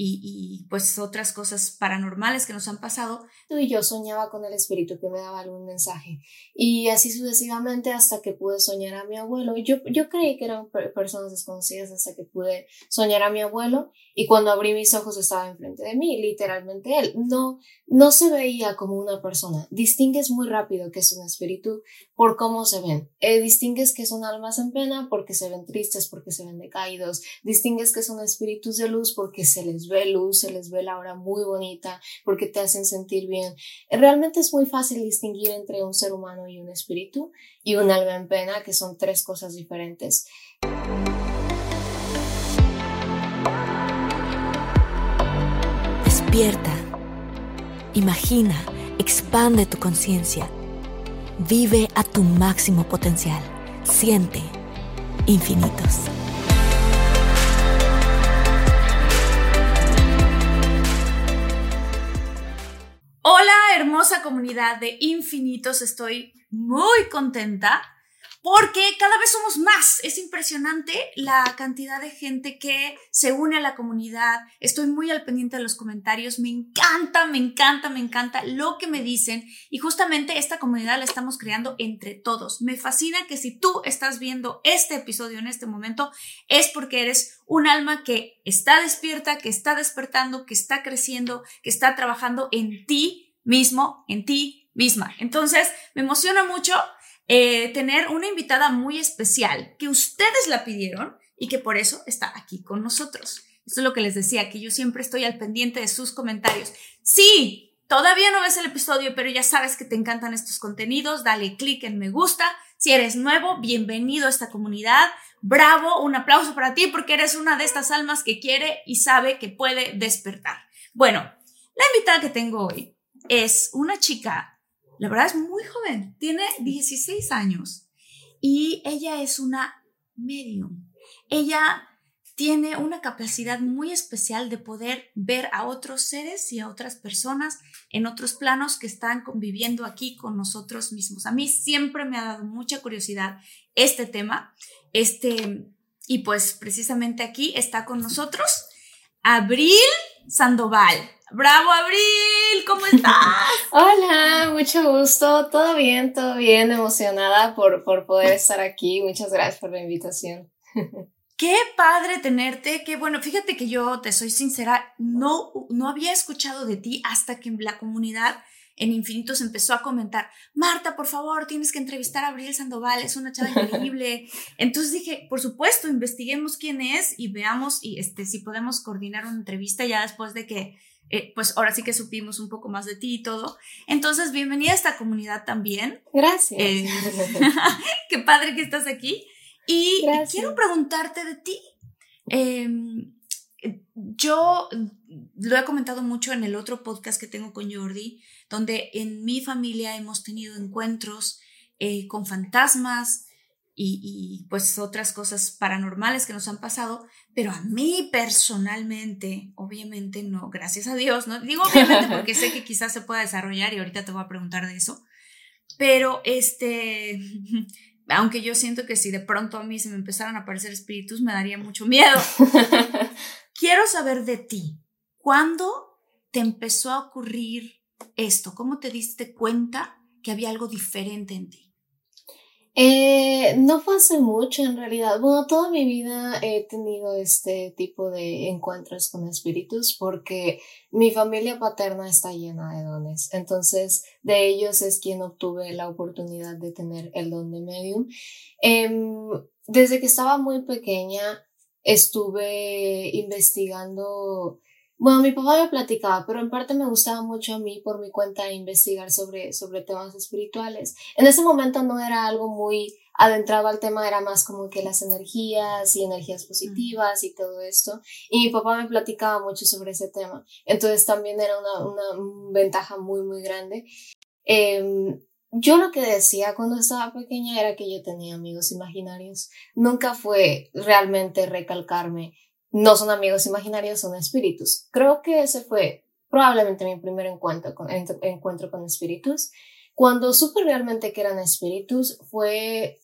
y, pues otras cosas paranormales que nos han pasado. Y yo soñaba con el espíritu que me daba algún mensaje. Y así sucesivamente hasta que pude soñar a mi abuelo. Yo, yo creí que eran personas desconocidas hasta que pude soñar a mi abuelo. Y cuando abrí mis ojos estaba enfrente de mí, literalmente él. No, no se veía como una persona. Distingues muy rápido que es un espíritu por cómo se ven. Eh, distingues que son almas en pena porque se ven tristes, porque se ven decaídos. Distingues que son espíritus de luz porque se les ve luz, se les ve la hora muy bonita, porque te hacen sentir bien. Realmente es muy fácil distinguir entre un ser humano y un espíritu y un alma en pena, que son tres cosas diferentes. Despierta, imagina, expande tu conciencia, vive a tu máximo potencial, siente infinitos. Hola, hermosa comunidad de infinitos. Estoy muy contenta porque cada vez somos más. Es impresionante la cantidad de gente que se une a la comunidad. Estoy muy al pendiente de los comentarios. Me encanta, me encanta, me encanta lo que me dicen. Y justamente esta comunidad la estamos creando entre todos. Me fascina que si tú estás viendo este episodio en este momento, es porque eres un alma que está despierta, que está despertando, que está creciendo, que está trabajando en ti mismo, en ti misma. Entonces, me emociona mucho eh, tener una invitada muy especial que ustedes la pidieron y que por eso está aquí con nosotros. Esto es lo que les decía, que yo siempre estoy al pendiente de sus comentarios. Sí, todavía no ves el episodio, pero ya sabes que te encantan estos contenidos, dale click en me gusta. Si eres nuevo, bienvenido a esta comunidad. Bravo, un aplauso para ti porque eres una de estas almas que quiere y sabe que puede despertar. Bueno, la invitada que tengo hoy es una chica la verdad es muy joven, tiene 16 años y ella es una medium. Ella tiene una capacidad muy especial de poder ver a otros seres y a otras personas en otros planos que están conviviendo aquí con nosotros mismos. A mí siempre me ha dado mucha curiosidad este tema. Este, y pues precisamente aquí está con nosotros Abril Sandoval. Bravo, Abril, ¿cómo estás? Hola, mucho gusto, todo bien, todo bien, emocionada por, por poder estar aquí. Muchas gracias por la invitación. Qué padre tenerte, qué bueno. Fíjate que yo te soy sincera, no, no había escuchado de ti hasta que la comunidad en Infinitos empezó a comentar, Marta, por favor, tienes que entrevistar a Abril Sandoval, es una chava increíble. Entonces dije, por supuesto, investiguemos quién es y veamos y este, si podemos coordinar una entrevista ya después de que eh, pues ahora sí que supimos un poco más de ti y todo. Entonces, bienvenida a esta comunidad también. Gracias. Eh, qué padre que estás aquí. Y quiero preguntarte de ti. Em, yo lo he comentado mucho en el otro podcast que tengo con Jordi, donde en mi familia hemos tenido encuentros eh, con fantasmas, y, pues otras cosas paranormales que nos han pasado, pero a mí personalmente, obviamente no, gracias a Dios, no digo obviamente porque sé que quizás se pueda desarrollar y ahorita te voy a preguntar de eso, pero este, aunque yo siento que si de pronto a mí se me empezaran a aparecer espíritus me daría mucho miedo. Quiero saber de ti, ¿cuándo te empezó a ocurrir esto? ¿Cómo te diste cuenta que había algo diferente en ti? Eh, no fue hace mucho en realidad. Bueno, toda mi vida he tenido este tipo de encuentros con espíritus porque mi familia paterna está llena de dones. Entonces, de ellos es quien obtuve la oportunidad de tener el don de medium. Em, desde que estaba muy pequeña, estuve investigando bueno, mi papá me platicaba, pero en parte me gustaba mucho a mí por mi cuenta investigar sobre, sobre temas espirituales. En ese momento no era algo muy adentrado al tema, era más como que las energías y energías positivas y todo esto. Y mi papá me platicaba mucho sobre ese tema. Entonces también era una, una ventaja muy, muy grande. Eh, yo lo que decía cuando estaba pequeña era que yo tenía amigos imaginarios. Nunca fue realmente recalcarme no son amigos imaginarios, son espíritus. Creo que ese fue probablemente mi primer encuentro con, espíritus. Cuando supe realmente que eran espíritus fue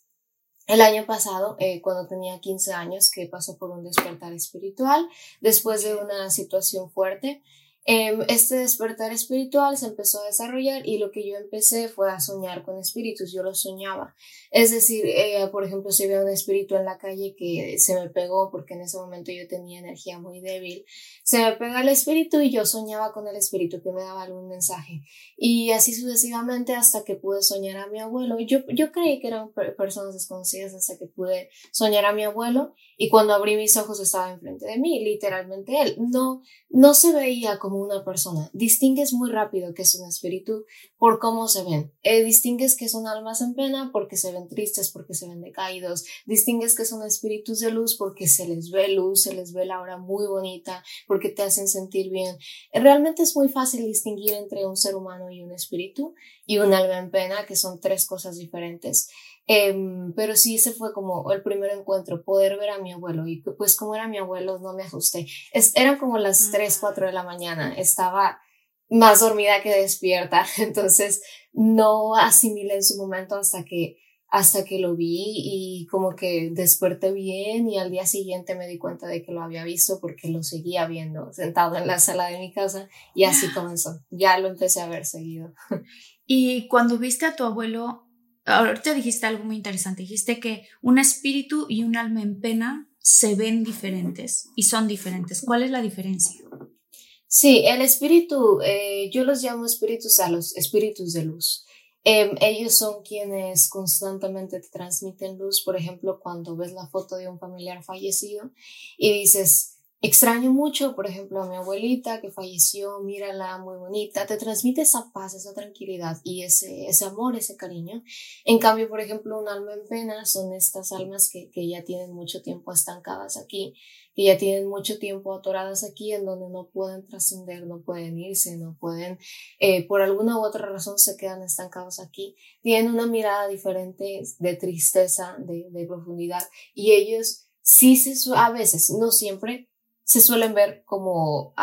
el año pasado, eh, cuando tenía 15 años, que pasó por un despertar espiritual después de una situación fuerte. Em, este despertar espiritual se empezó a desarrollar y lo que yo empecé fue a soñar con espíritus, yo lo soñaba. Es decir, eh, por ejemplo, si veo un espíritu en la calle que se me pegó porque en ese momento yo tenía energía muy débil, se me pega el espíritu y yo soñaba con el espíritu que me daba algún mensaje. Y así sucesivamente hasta que pude soñar a mi abuelo. Yo, yo creí que eran personas desconocidas hasta que pude soñar a mi abuelo y cuando abrí mis ojos estaba enfrente de mí, literalmente él. No, no se veía como una persona. Distingues muy rápido que es un espíritu por cómo se ven. Eh, distingues que son almas en pena porque se ven tristes, porque se ven decaídos. Distingues que son espíritus de luz porque se les ve luz, se les ve la hora muy bonita, porque te hacen sentir bien. Realmente es muy fácil distinguir entre un ser humano y un espíritu y un alma en pena, que son tres cosas diferentes. Em, pero sí, ese fue como el primer encuentro, poder ver a mi abuelo. Y pues como era mi abuelo, no me asusté. eran como las 3, 4 de la mañana. Estaba más dormida que despierta. Entonces no asimilé en su momento hasta que hasta que lo vi y como que desperté bien y al día siguiente me di cuenta de que lo había visto porque lo seguía viendo sentado en la sala de mi casa y así comenzó. Ya lo empecé a ver seguido. Y cuando viste a tu abuelo, ahorita dijiste algo muy interesante, dijiste que un espíritu y un alma en pena se ven diferentes y son diferentes. ¿Cuál es la diferencia? Sí, el espíritu, eh, yo los llamo espíritus a los espíritus de luz. Em, ellos son quienes constantemente te transmiten luz, por ejemplo, cuando ves la foto de un familiar fallecido y dices, Extraño mucho, por ejemplo, a mi abuelita que falleció, mírala, muy bonita, te transmite esa paz, esa tranquilidad y ese, ese amor, ese cariño. En cambio, por ejemplo, un alma en pena son estas almas que, que ya tienen mucho tiempo estancadas aquí, que ya tienen mucho tiempo atoradas aquí, en donde no pueden trascender, no pueden irse, no pueden, eh, por alguna u otra razón se quedan estancados aquí. Tienen una mirada diferente de tristeza, de, de profundidad y ellos sí se, a veces, no siempre, se suelen ver como,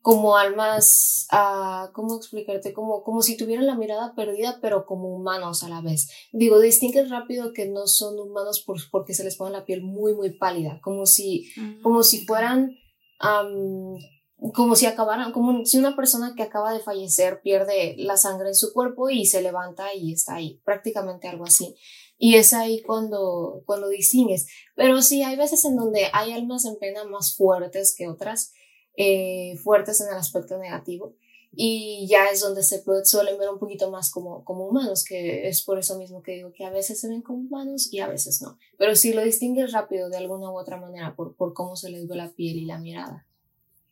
como almas, uh, ¿cómo explicarte? Como, como si tuvieran la mirada perdida, pero como humanos a la vez. Digo, distingues rápido que no son humanos por, porque se les pone la piel muy, muy pálida, como si, como si fueran, como si acabaran, como si una persona que acaba de fallecer pierde la sangre en su cuerpo y se levanta y está ahí, prácticamente algo así. Y es ahí cuando, cuando distingues. Pero sí, hay veces en donde hay almas en pena más fuertes que otras, eh, fuertes en el aspecto negativo. Y ya es donde se suelen ver un poquito más como, como humanos, que es por eso mismo que digo que a veces se ven como humanos y a veces no. Pero sí lo distingues rápido de alguna u otra manera por, por cómo se les ve la piel y la mirada.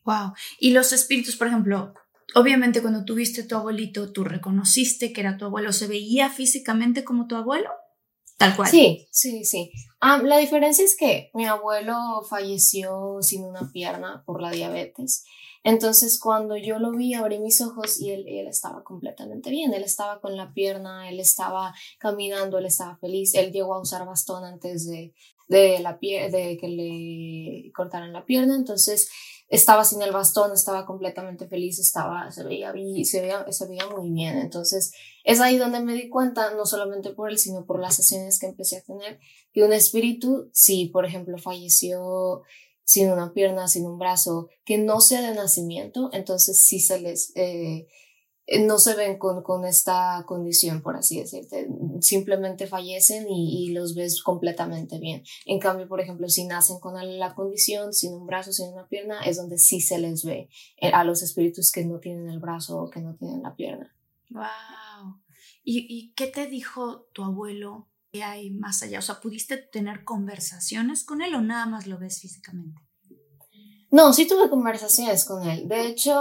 Wow. Y los espíritus, por ejemplo, obviamente cuando tuviste tu abuelito, tú reconociste que era tu abuelo, ¿se veía físicamente como tu abuelo? Tal cual. Sí, sí, sí. Ah, la diferencia es que mi abuelo falleció sin una pierna por la diabetes. Entonces, cuando yo lo vi, abrí mis ojos y él, él, estaba completamente bien. Él estaba con la pierna, él estaba caminando, él estaba feliz. Él llegó a usar bastón antes de, de, la de que le cortaran la pierna. Entonces, estaba sin el bastón, estaba completamente feliz, estaba, se veía, se veía, se veía muy bien. Entonces, es ahí donde me di cuenta, no solamente por él, sino por las sesiones que empecé a tener, que un espíritu, si por ejemplo falleció sin una pierna, sin un brazo, que no sea de nacimiento, entonces sí se les, eh, no se ven con, con esta condición, por así decirte. Simplemente fallecen y, y, los ves completamente bien. En cambio, por ejemplo, si nacen con la condición, sin un brazo, sin una pierna, es donde sí se les ve eh, a los espíritus que no tienen el brazo o que no tienen la pierna. ¡Wow! ¿Y, y qué te dijo tu abuelo que hay más allá? O sea, ¿pudiste tener conversaciones con él o nada más lo ves físicamente? No, sí tuve conversaciones con él. De hecho,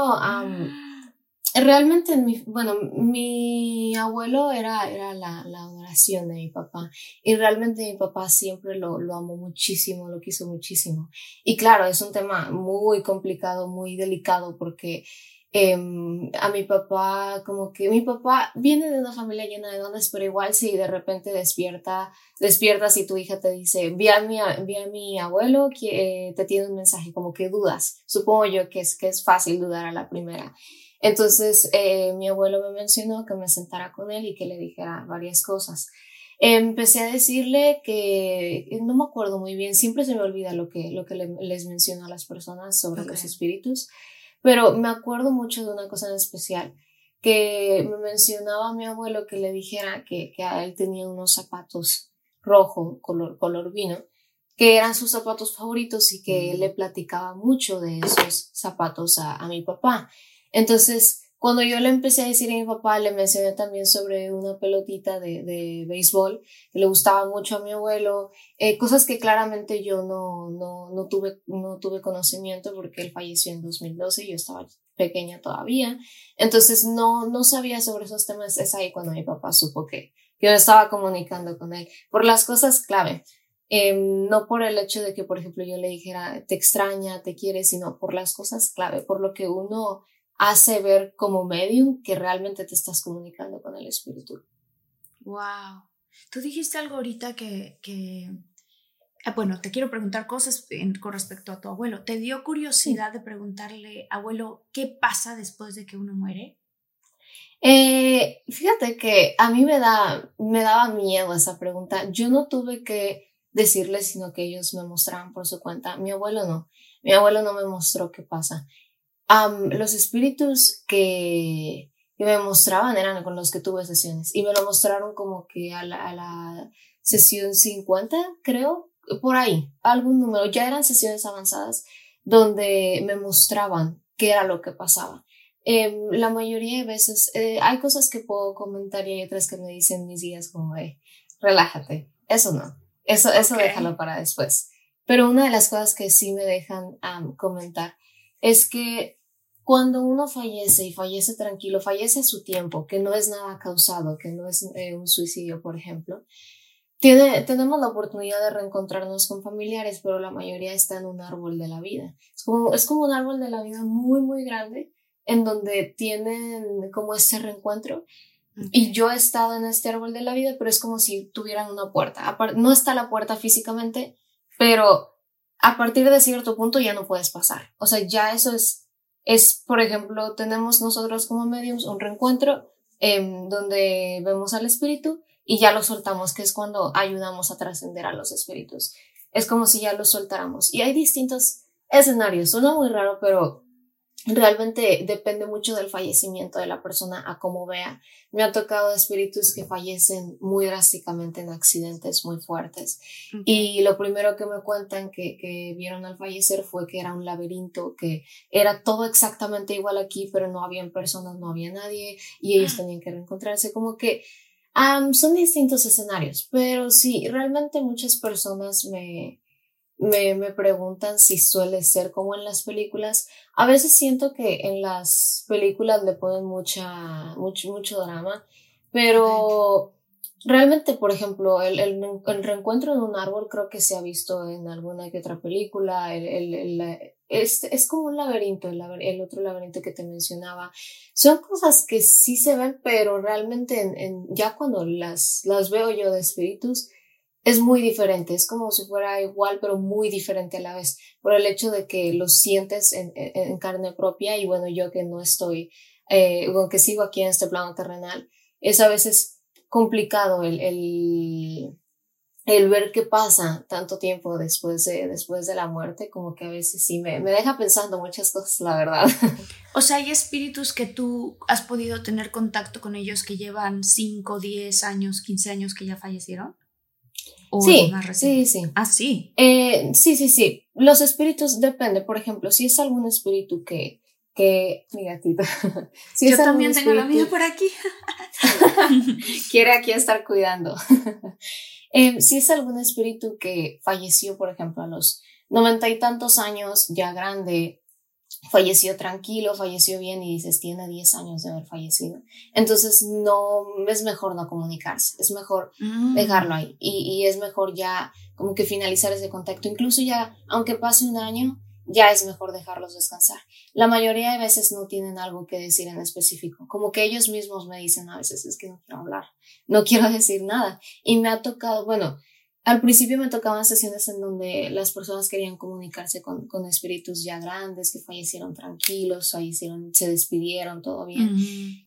realmente, mi, bueno, mi abuelo era, era la, la, adoración de mi papá y realmente mi papá siempre lo, lo amó muchísimo, lo quiso muchísimo. Y claro, es un tema muy complicado, muy delicado porque em, a mi papá, como que mi papá viene de una familia llena de dones, pero igual si de repente despierta, despiertas y tu hija te dice, vi a mi, vi a mi abuelo que eh, te tiene un mensaje, como que dudas. Supongo yo que es, que es fácil dudar a la primera. Entonces, eh, mi abuelo me mencionó que me sentara con él y que le dijera varias cosas. Empecé a decirle que, no me acuerdo muy bien, siempre se me olvida lo que, lo que les menciono a las personas sobre los espíritus, pero me acuerdo mucho de una cosa en especial, que me mencionaba a mi abuelo que le dijera que, que a él tenía unos zapatos rojo, color, color vino, que eran sus zapatos favoritos y que él le platicaba mucho de esos zapatos a, a mi papá. Entonces, cuando yo le empecé a decir a mi papá, le mencioné también sobre una pelotita de, de béisbol que le gustaba mucho a mi abuelo, eh, cosas que claramente yo no, no, no, tuve, no tuve conocimiento porque él falleció en 2012 y yo estaba pequeña todavía. Entonces no, no sabía sobre esos temas. Es ahí cuando mi papá supo que, yo estaba comunicando con él por las cosas clave. Em, no por el hecho de que, por ejemplo, yo le dijera te extraña, te quiere, sino por las cosas clave, por lo que uno hace ver como medium que realmente te estás comunicando con el espíritu. Wow. Tú dijiste algo ahorita que, que ah, bueno, te quiero preguntar cosas con respecto a tu abuelo. ¿Te dio curiosidad de preguntarle, abuelo, qué pasa después de que uno muere? Eh, fíjate que a mí me, da, me daba miedo esa pregunta. Yo no tuve que decirles, sino que ellos me mostraban por su cuenta. Mi abuelo no. Mi abuelo no me mostró qué pasa los espíritus que, que, me mostraban eran con los que tuve sesiones y me lo mostraron como que a la, a la sesión 50, creo, por ahí, algún número. Ya eran sesiones avanzadas donde me mostraban qué era lo que pasaba. Eh, la mayoría de veces eh, hay cosas que puedo comentar y hay otras que me dicen mis días como de relájate, eso no, eso, eso déjalo para después. Pero una de las cosas que sí me dejan comentar es que cuando uno fallece y fallece tranquilo, fallece a su tiempo, que no es nada causado, que no es eh, un suicidio, por ejemplo, tiene, tenemos la oportunidad de reencontrarnos con familiares, pero la mayoría está en un árbol de la vida. Es como, es como un árbol de la vida muy, muy grande, en donde tienen como este reencuentro. Y yo he estado en este árbol de la vida, pero es como si tuvieran una puerta. No está la puerta físicamente, pero a partir de cierto punto ya no puedes pasar. O sea, ya eso es, es por ejemplo, tenemos nosotros como mediums un reencuentro eh, donde vemos al espíritu y ya lo soltamos, que es cuando ayudamos a trascender a los espíritus. Es como si ya lo soltáramos. Y hay distintos escenarios. Suena muy raro, pero realmente depende mucho del fallecimiento de la persona a cómo vea. Me ha tocado espíritus que fallecen muy drásticamente en accidentes muy fuertes. Y lo primero que me cuentan que, que, vieron al fallecer fue que era un laberinto, que era todo exactamente igual aquí, pero no habían personas, no había nadie y ellos ah. tenían que reencontrarse. Como que son distintos escenarios, pero sí, realmente muchas personas me, me, me preguntan si suele ser como en las películas. A veces siento que en las películas le ponen mucha, mucho, mucho drama, pero realmente, por ejemplo, el, el, el, reencuentro en un árbol creo que se ha visto en alguna que otra película. El, es, es como un laberinto, el, el, otro laberinto que te mencionaba. Son cosas que sí se ven, pero realmente en, en, ya cuando las, las veo yo de espíritus, es muy diferente, es como si fuera igual, pero muy diferente a la vez, por el hecho de que lo sientes en, en, carne propia y bueno, yo que no estoy, eh, que sigo aquí en este plano terrenal, es a veces complicado el, el, el ver qué pasa tanto tiempo después de, después de la muerte, como que a veces sí me, me deja pensando muchas cosas, la verdad. O sea, hay espíritus que tú has podido tener contacto con ellos que llevan 5, 10 años, 15 años que ya fallecieron. ¿O sí, más sí, sí. Ah, sí. Eh, sí, sí, sí. Los espíritus depende, por ejemplo, si es algún espíritu que, que, mi gatita. si Yo también tengo la mía por aquí. quiere aquí estar cuidando. Eh, si es algún espíritu que falleció, por ejemplo, a los noventa y tantos años, ya grande, falleció tranquilo, falleció bien y dices, tiene 10 años de haber fallecido. Entonces, no, es mejor no comunicarse, es mejor Mm. dejarlo ahí y, y es mejor ya como que finalizar ese contacto. Incluso ya, aunque pase un año, ya es mejor dejarlos descansar. La mayoría de veces no tienen algo que decir en específico, como que ellos mismos me dicen a veces, es que no quiero hablar, no quiero decir nada. Y me ha tocado, bueno, al principio me tocaban sesiones en donde las personas querían comunicarse con, con espíritus ya grandes que fallecieron tranquilos, fallecieron, se despidieron, todo bien.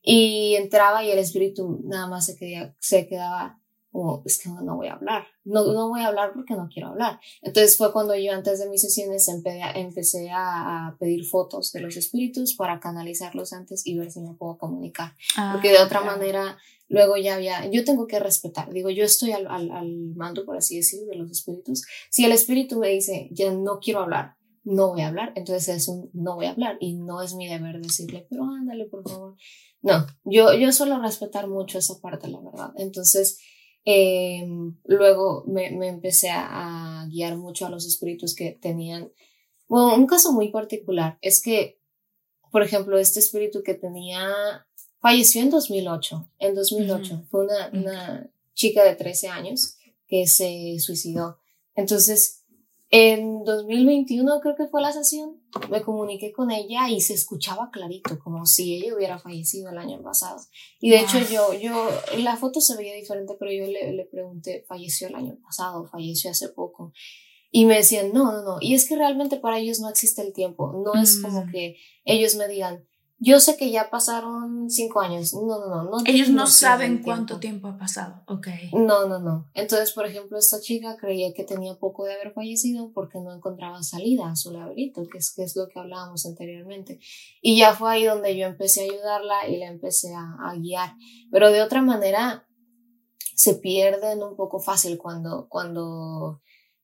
Y entraba y el espíritu nada más se, quedaba, se quedaba como, es que no, no voy a hablar, no, no voy a hablar porque no quiero hablar. Entonces fue cuando yo antes de mis sesiones empe empecé a, a, pedir fotos de los espíritus para canalizarlos antes y ver si me puedo comunicar. Ah, porque de otra claro. manera, luego ya había, yo tengo que respetar, digo, yo estoy al, al, al mando, por así decirlo, de los espíritus. Si el espíritu me dice, ya no quiero hablar, no voy a hablar, entonces es un no voy a hablar y no es mi deber decirle, pero ándale, por favor. No, yo, yo suelo respetar mucho esa parte, la verdad. Entonces, eh, luego me, me empecé a, a, guiar mucho a los espíritus que tenían, bueno, un caso muy particular es que, por ejemplo, este espíritu que tenía, falleció en 2008, en 2008, uh -huh. fue una, una chica de 13 años que se suicidó. Entonces, en 2021 creo que fue la sesión, me comuniqué con ella y se escuchaba clarito, como si ella hubiera fallecido el año pasado. Y de hecho yo, yo, la foto se veía diferente, pero yo le, le pregunté, falleció el año pasado, falleció hace poco. Y me decían, no, no, no. Y es que realmente para ellos no existe el tiempo. No es como que ellos me digan, yo sé que ya pasaron cinco años. No, no, no. no ellos no saben cuánto tiempo. ha pasado. Ok. No, no, no. Entonces, por ejemplo, esta chica creía que tenía poco de haber fallecido porque no encontraba salida a su laberinto, que es, que es lo que hablábamos anteriormente. Y ya fue ahí donde yo empecé a ayudarla y la empecé a, a guiar. Pero de otra manera, se pierden un poco fácil cuando, cuando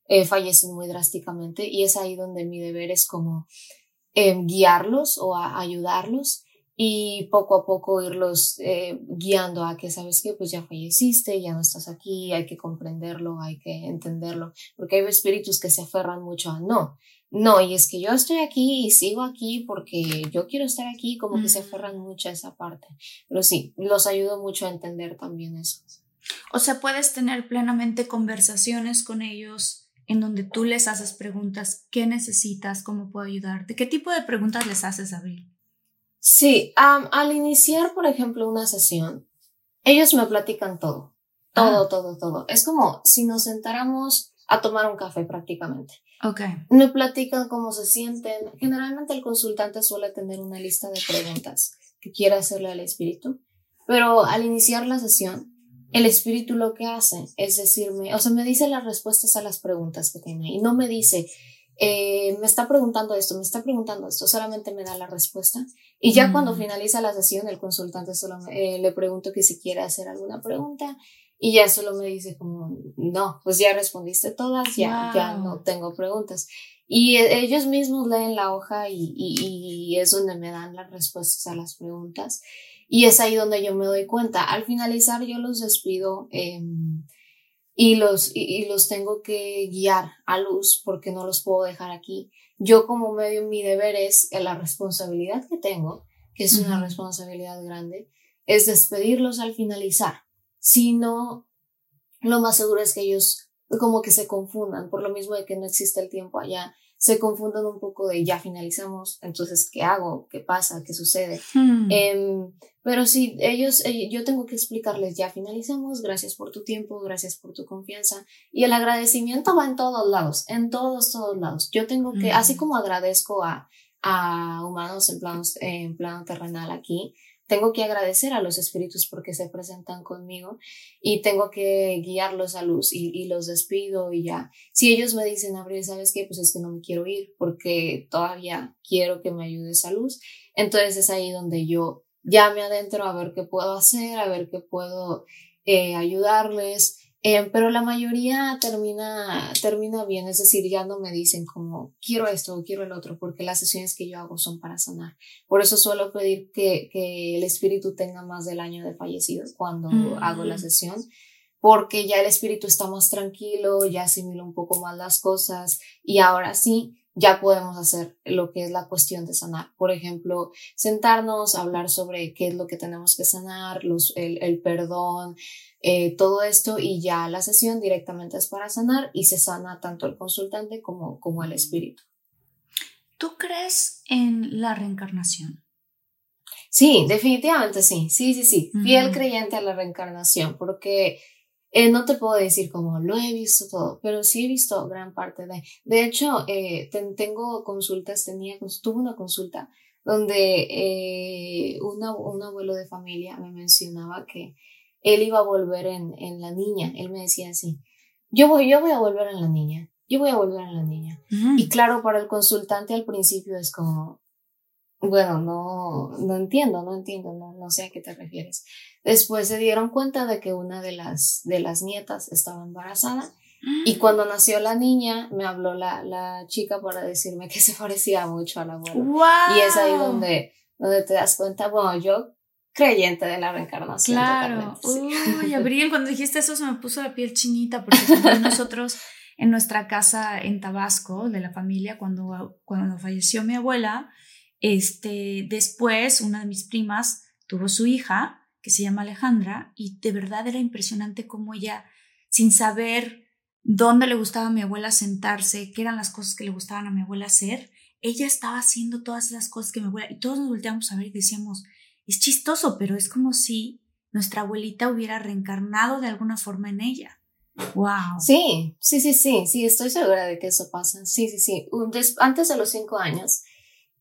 eh, fallecen muy drásticamente. Y es ahí donde mi deber es como eh, guiarlos o a ayudarlos y poco a poco irlos eh, guiando a que sabes que pues ya falleciste, ya no estás aquí, hay que comprenderlo, hay que entenderlo, porque hay espíritus que se aferran mucho a no, no, y es que yo estoy aquí y sigo aquí porque yo quiero estar aquí, como que se aferran mucho a esa parte, pero sí, los ayudo mucho a entender también eso. O sea, puedes tener plenamente conversaciones con ellos en donde tú les haces preguntas, ¿qué necesitas? ¿Cómo puedo ayudarte? ¿Qué tipo de preguntas les haces, Abril? Sí, um, al iniciar, por ejemplo, una sesión, ellos me platican todo, todo, ah. todo, todo. Es como si nos sentáramos a tomar un café prácticamente. Ok. Me platican cómo se sienten. Generalmente el consultante suele tener una lista de preguntas que quiere hacerle al espíritu, pero al iniciar la sesión, el espíritu lo que hace es decirme, o sea, me dice las respuestas a las preguntas que tiene y no me dice, eh, me está preguntando esto, me está preguntando esto, solamente me da la respuesta. Y ya mm. cuando finaliza la sesión, el consultante solo me, eh, le pregunto que si quiere hacer alguna pregunta y ya solo me dice como, no, pues ya respondiste todas, ya, wow. ya no tengo preguntas. Y ellos mismos leen la hoja y, y, y es donde me dan las respuestas a las preguntas. Y es ahí donde yo me doy cuenta. Al finalizar yo los despido eh, y, los, y, y, los tengo que guiar a luz porque no los puedo dejar aquí. Yo como medio mi deber es la responsabilidad que tengo, que es una uh -huh. responsabilidad grande, es despedirlos al finalizar. Si no, lo más seguro es que ellos como que se confundan por lo mismo de que no existe el tiempo allá se confunden un poco de ya finalizamos, entonces, ¿qué hago? ¿Qué pasa? ¿Qué sucede? Hmm. Eh, pero sí, ellos, eh, yo tengo que explicarles, ya finalizamos, gracias por tu tiempo, gracias por tu confianza. Y el agradecimiento va en todos lados, en todos, todos lados. Yo tengo que, Hmm. así como agradezco a, a humanos en plano, en plano terrenal aquí, tengo que agradecer a los espíritus porque se presentan conmigo y tengo que guiarlos a luz y, los despido y ya. Si ellos me dicen, Abril, ¿sabes qué? Pues es que no me quiero ir porque todavía quiero que me ayudes a luz. Entonces es ahí donde yo ya me adentro a ver qué puedo hacer, a ver qué puedo eh, ayudarles. Eh, pero la mayoría termina, termina bien, es decir, ya no me dicen como quiero esto o quiero el otro, porque las sesiones que yo hago son para sanar. Por eso suelo pedir que, que el espíritu tenga más del año de fallecidos cuando hago la sesión, porque ya el espíritu está más tranquilo, ya asimila un poco más las cosas y ahora sí, ya podemos hacer lo que es la cuestión de sanar. Por ejemplo, sentarnos, hablar sobre qué es lo que tenemos que sanar, los, el, el perdón, eh, todo esto y ya la sesión directamente es para sanar y se sana tanto el consultante como, como el espíritu. ¿Tú crees en la reencarnación? Sí, definitivamente sí, sí, sí, sí, fiel creyente a la reencarnación, porque eh, no te puedo decir como lo he visto todo, pero sí he visto gran parte de. De hecho, eh, tengo consultas, tenía, tuve una consulta donde eh, una, un abuelo de familia me mencionaba que él iba a volver en, en la niña. Él me decía así, yo voy, yo voy a volver en la niña, yo voy a volver en la niña. Y claro, para el consultante al principio es como, bueno, no, no entiendo, no entiendo, no, no sé a qué te refieres. Después se dieron cuenta de que una de las, de las nietas estaba embarazada y cuando nació la niña me habló la, la chica para decirme que se parecía mucho a la abuela. Y es ahí donde, donde te das cuenta, bueno, yo creyente de la reencarnación. Claro. Uy, Abril, cuando dijiste eso se me puso la piel chinita porque nosotros en nuestra casa en Tabasco de la familia, cuando, cuando falleció mi abuela, este, después, una de mis primas tuvo su hija, que se llama Alejandra, y de verdad era impresionante cómo ella, sin saber dónde le gustaba a mi abuela sentarse, qué eran las cosas que le gustaban a mi abuela hacer, ella estaba haciendo todas las cosas que mi abuela, y todos nos volteamos a ver y decíamos, es chistoso, pero es como si nuestra abuelita hubiera reencarnado de alguna forma en ella. Wow. Sí, sí, sí, sí, sí, estoy segura de que eso pasa. Sí, sí, sí. Antes de los cinco años,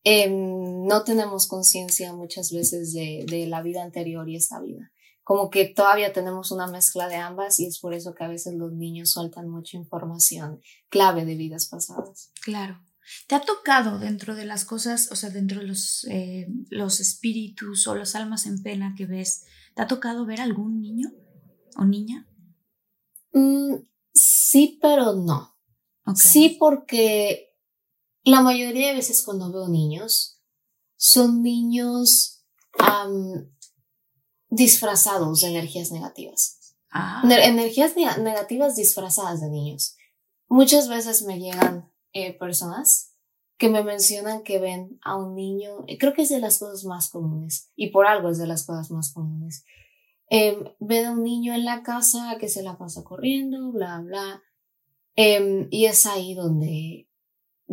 Em, no tenemos conciencia muchas veces de, de, la vida anterior y esta vida. Como que todavía tenemos una mezcla de ambas y es por eso que a veces los niños sueltan mucha información clave de vidas pasadas. Claro. ¿Te ha tocado dentro de las cosas, o sea, dentro de los, eh, los espíritus o las almas en pena que ves, ¿te ha tocado ver algún niño o niña? Mm, sí, pero no. Sí, porque la mayoría de veces cuando veo niños, son niños disfrazados de energías negativas. Ah. Energías negativas disfrazadas de niños. Muchas veces me llegan eh, personas que me mencionan que ven a un niño, creo que es de las cosas más comunes, y por algo es de las cosas más comunes. Em, ven a un niño en la casa que se la pasa corriendo, bla, bla. Em, y es ahí donde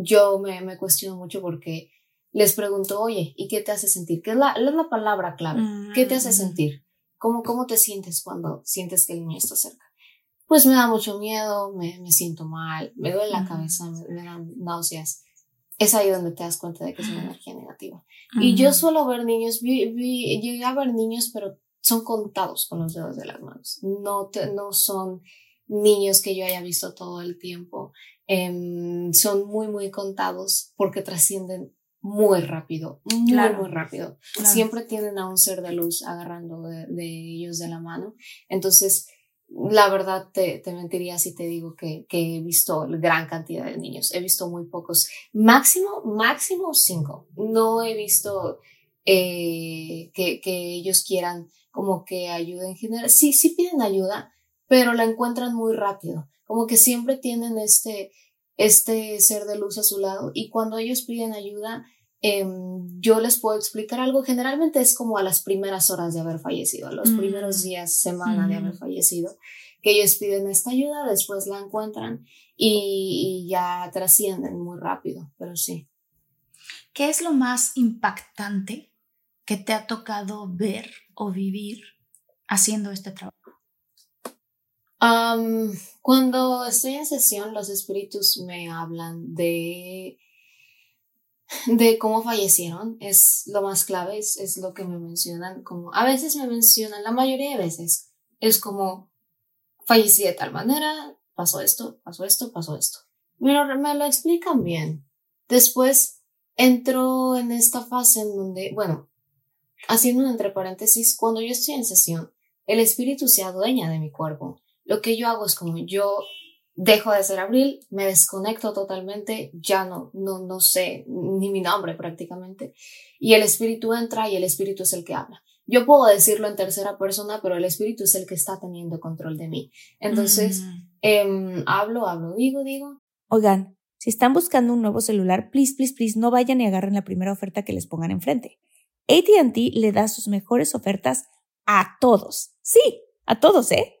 yo me, me cuestiono mucho porque les pregunto, oye, ¿y qué te hace sentir? ¿Qué es la, la palabra clave? ¿Qué te hace mm. sentir? ¿Cómo, ¿Cómo te sientes cuando sientes que el niño está cerca? Pues me da mucho miedo, me, me siento mal, me duele la cabeza, me, dan náuseas. Es ahí donde te das cuenta de que es una energía negativa. Y yo suelo ver niños, vi, llegué a ver niños, pero son contados con los dedos de las manos. No, no son niños que yo haya visto todo el tiempo. Em, son muy, muy contados porque trascienden muy rápido, muy, muy rápido. Siempre tienen a un ser de luz agarrando de, ellos de la mano. Entonces, la verdad te, te, mentiría si te digo que, que, he visto gran cantidad de niños. He visto muy pocos. Máximo, máximo cinco. No he visto eh, que, que ellos quieran como que ayuden en general. Sí, sí piden ayuda, pero la encuentran muy rápido como que siempre tienen este, este ser de luz a su lado y cuando ellos piden ayuda, em, yo les puedo explicar algo, generalmente es como a las primeras horas de haber fallecido, a los mm. primeros días, semana de haber fallecido, que ellos piden esta ayuda, después la encuentran y, y ya trascienden muy rápido, pero sí. ¿Qué es lo más impactante que te ha tocado ver o vivir haciendo este trabajo? Cuando estoy en sesión, los espíritus me hablan de de cómo fallecieron, es lo más clave, es, es lo que me mencionan, como a veces me mencionan, la mayoría de veces, es como fallecí de tal manera, pasó esto, pasó esto, pasó esto. Me lo, me lo explican bien. Después entro en esta fase en donde, bueno, haciendo un entre paréntesis, cuando yo estoy en sesión, el espíritu se adueña de mi cuerpo. Lo que yo hago es como yo dejo de ser Abril, me desconecto totalmente, ya no, no, no sé ni mi nombre prácticamente, y el espíritu entra y el espíritu es el que habla. Yo puedo decirlo en tercera persona, pero el espíritu es el que está teniendo control de mí. Entonces, mm. em, hablo, hablo, digo, digo. Oigan, si están buscando un nuevo celular, please, please, please, no vayan y agarren la primera oferta que les pongan enfrente. ATT le da sus mejores ofertas a todos. Sí, a todos, ¿eh?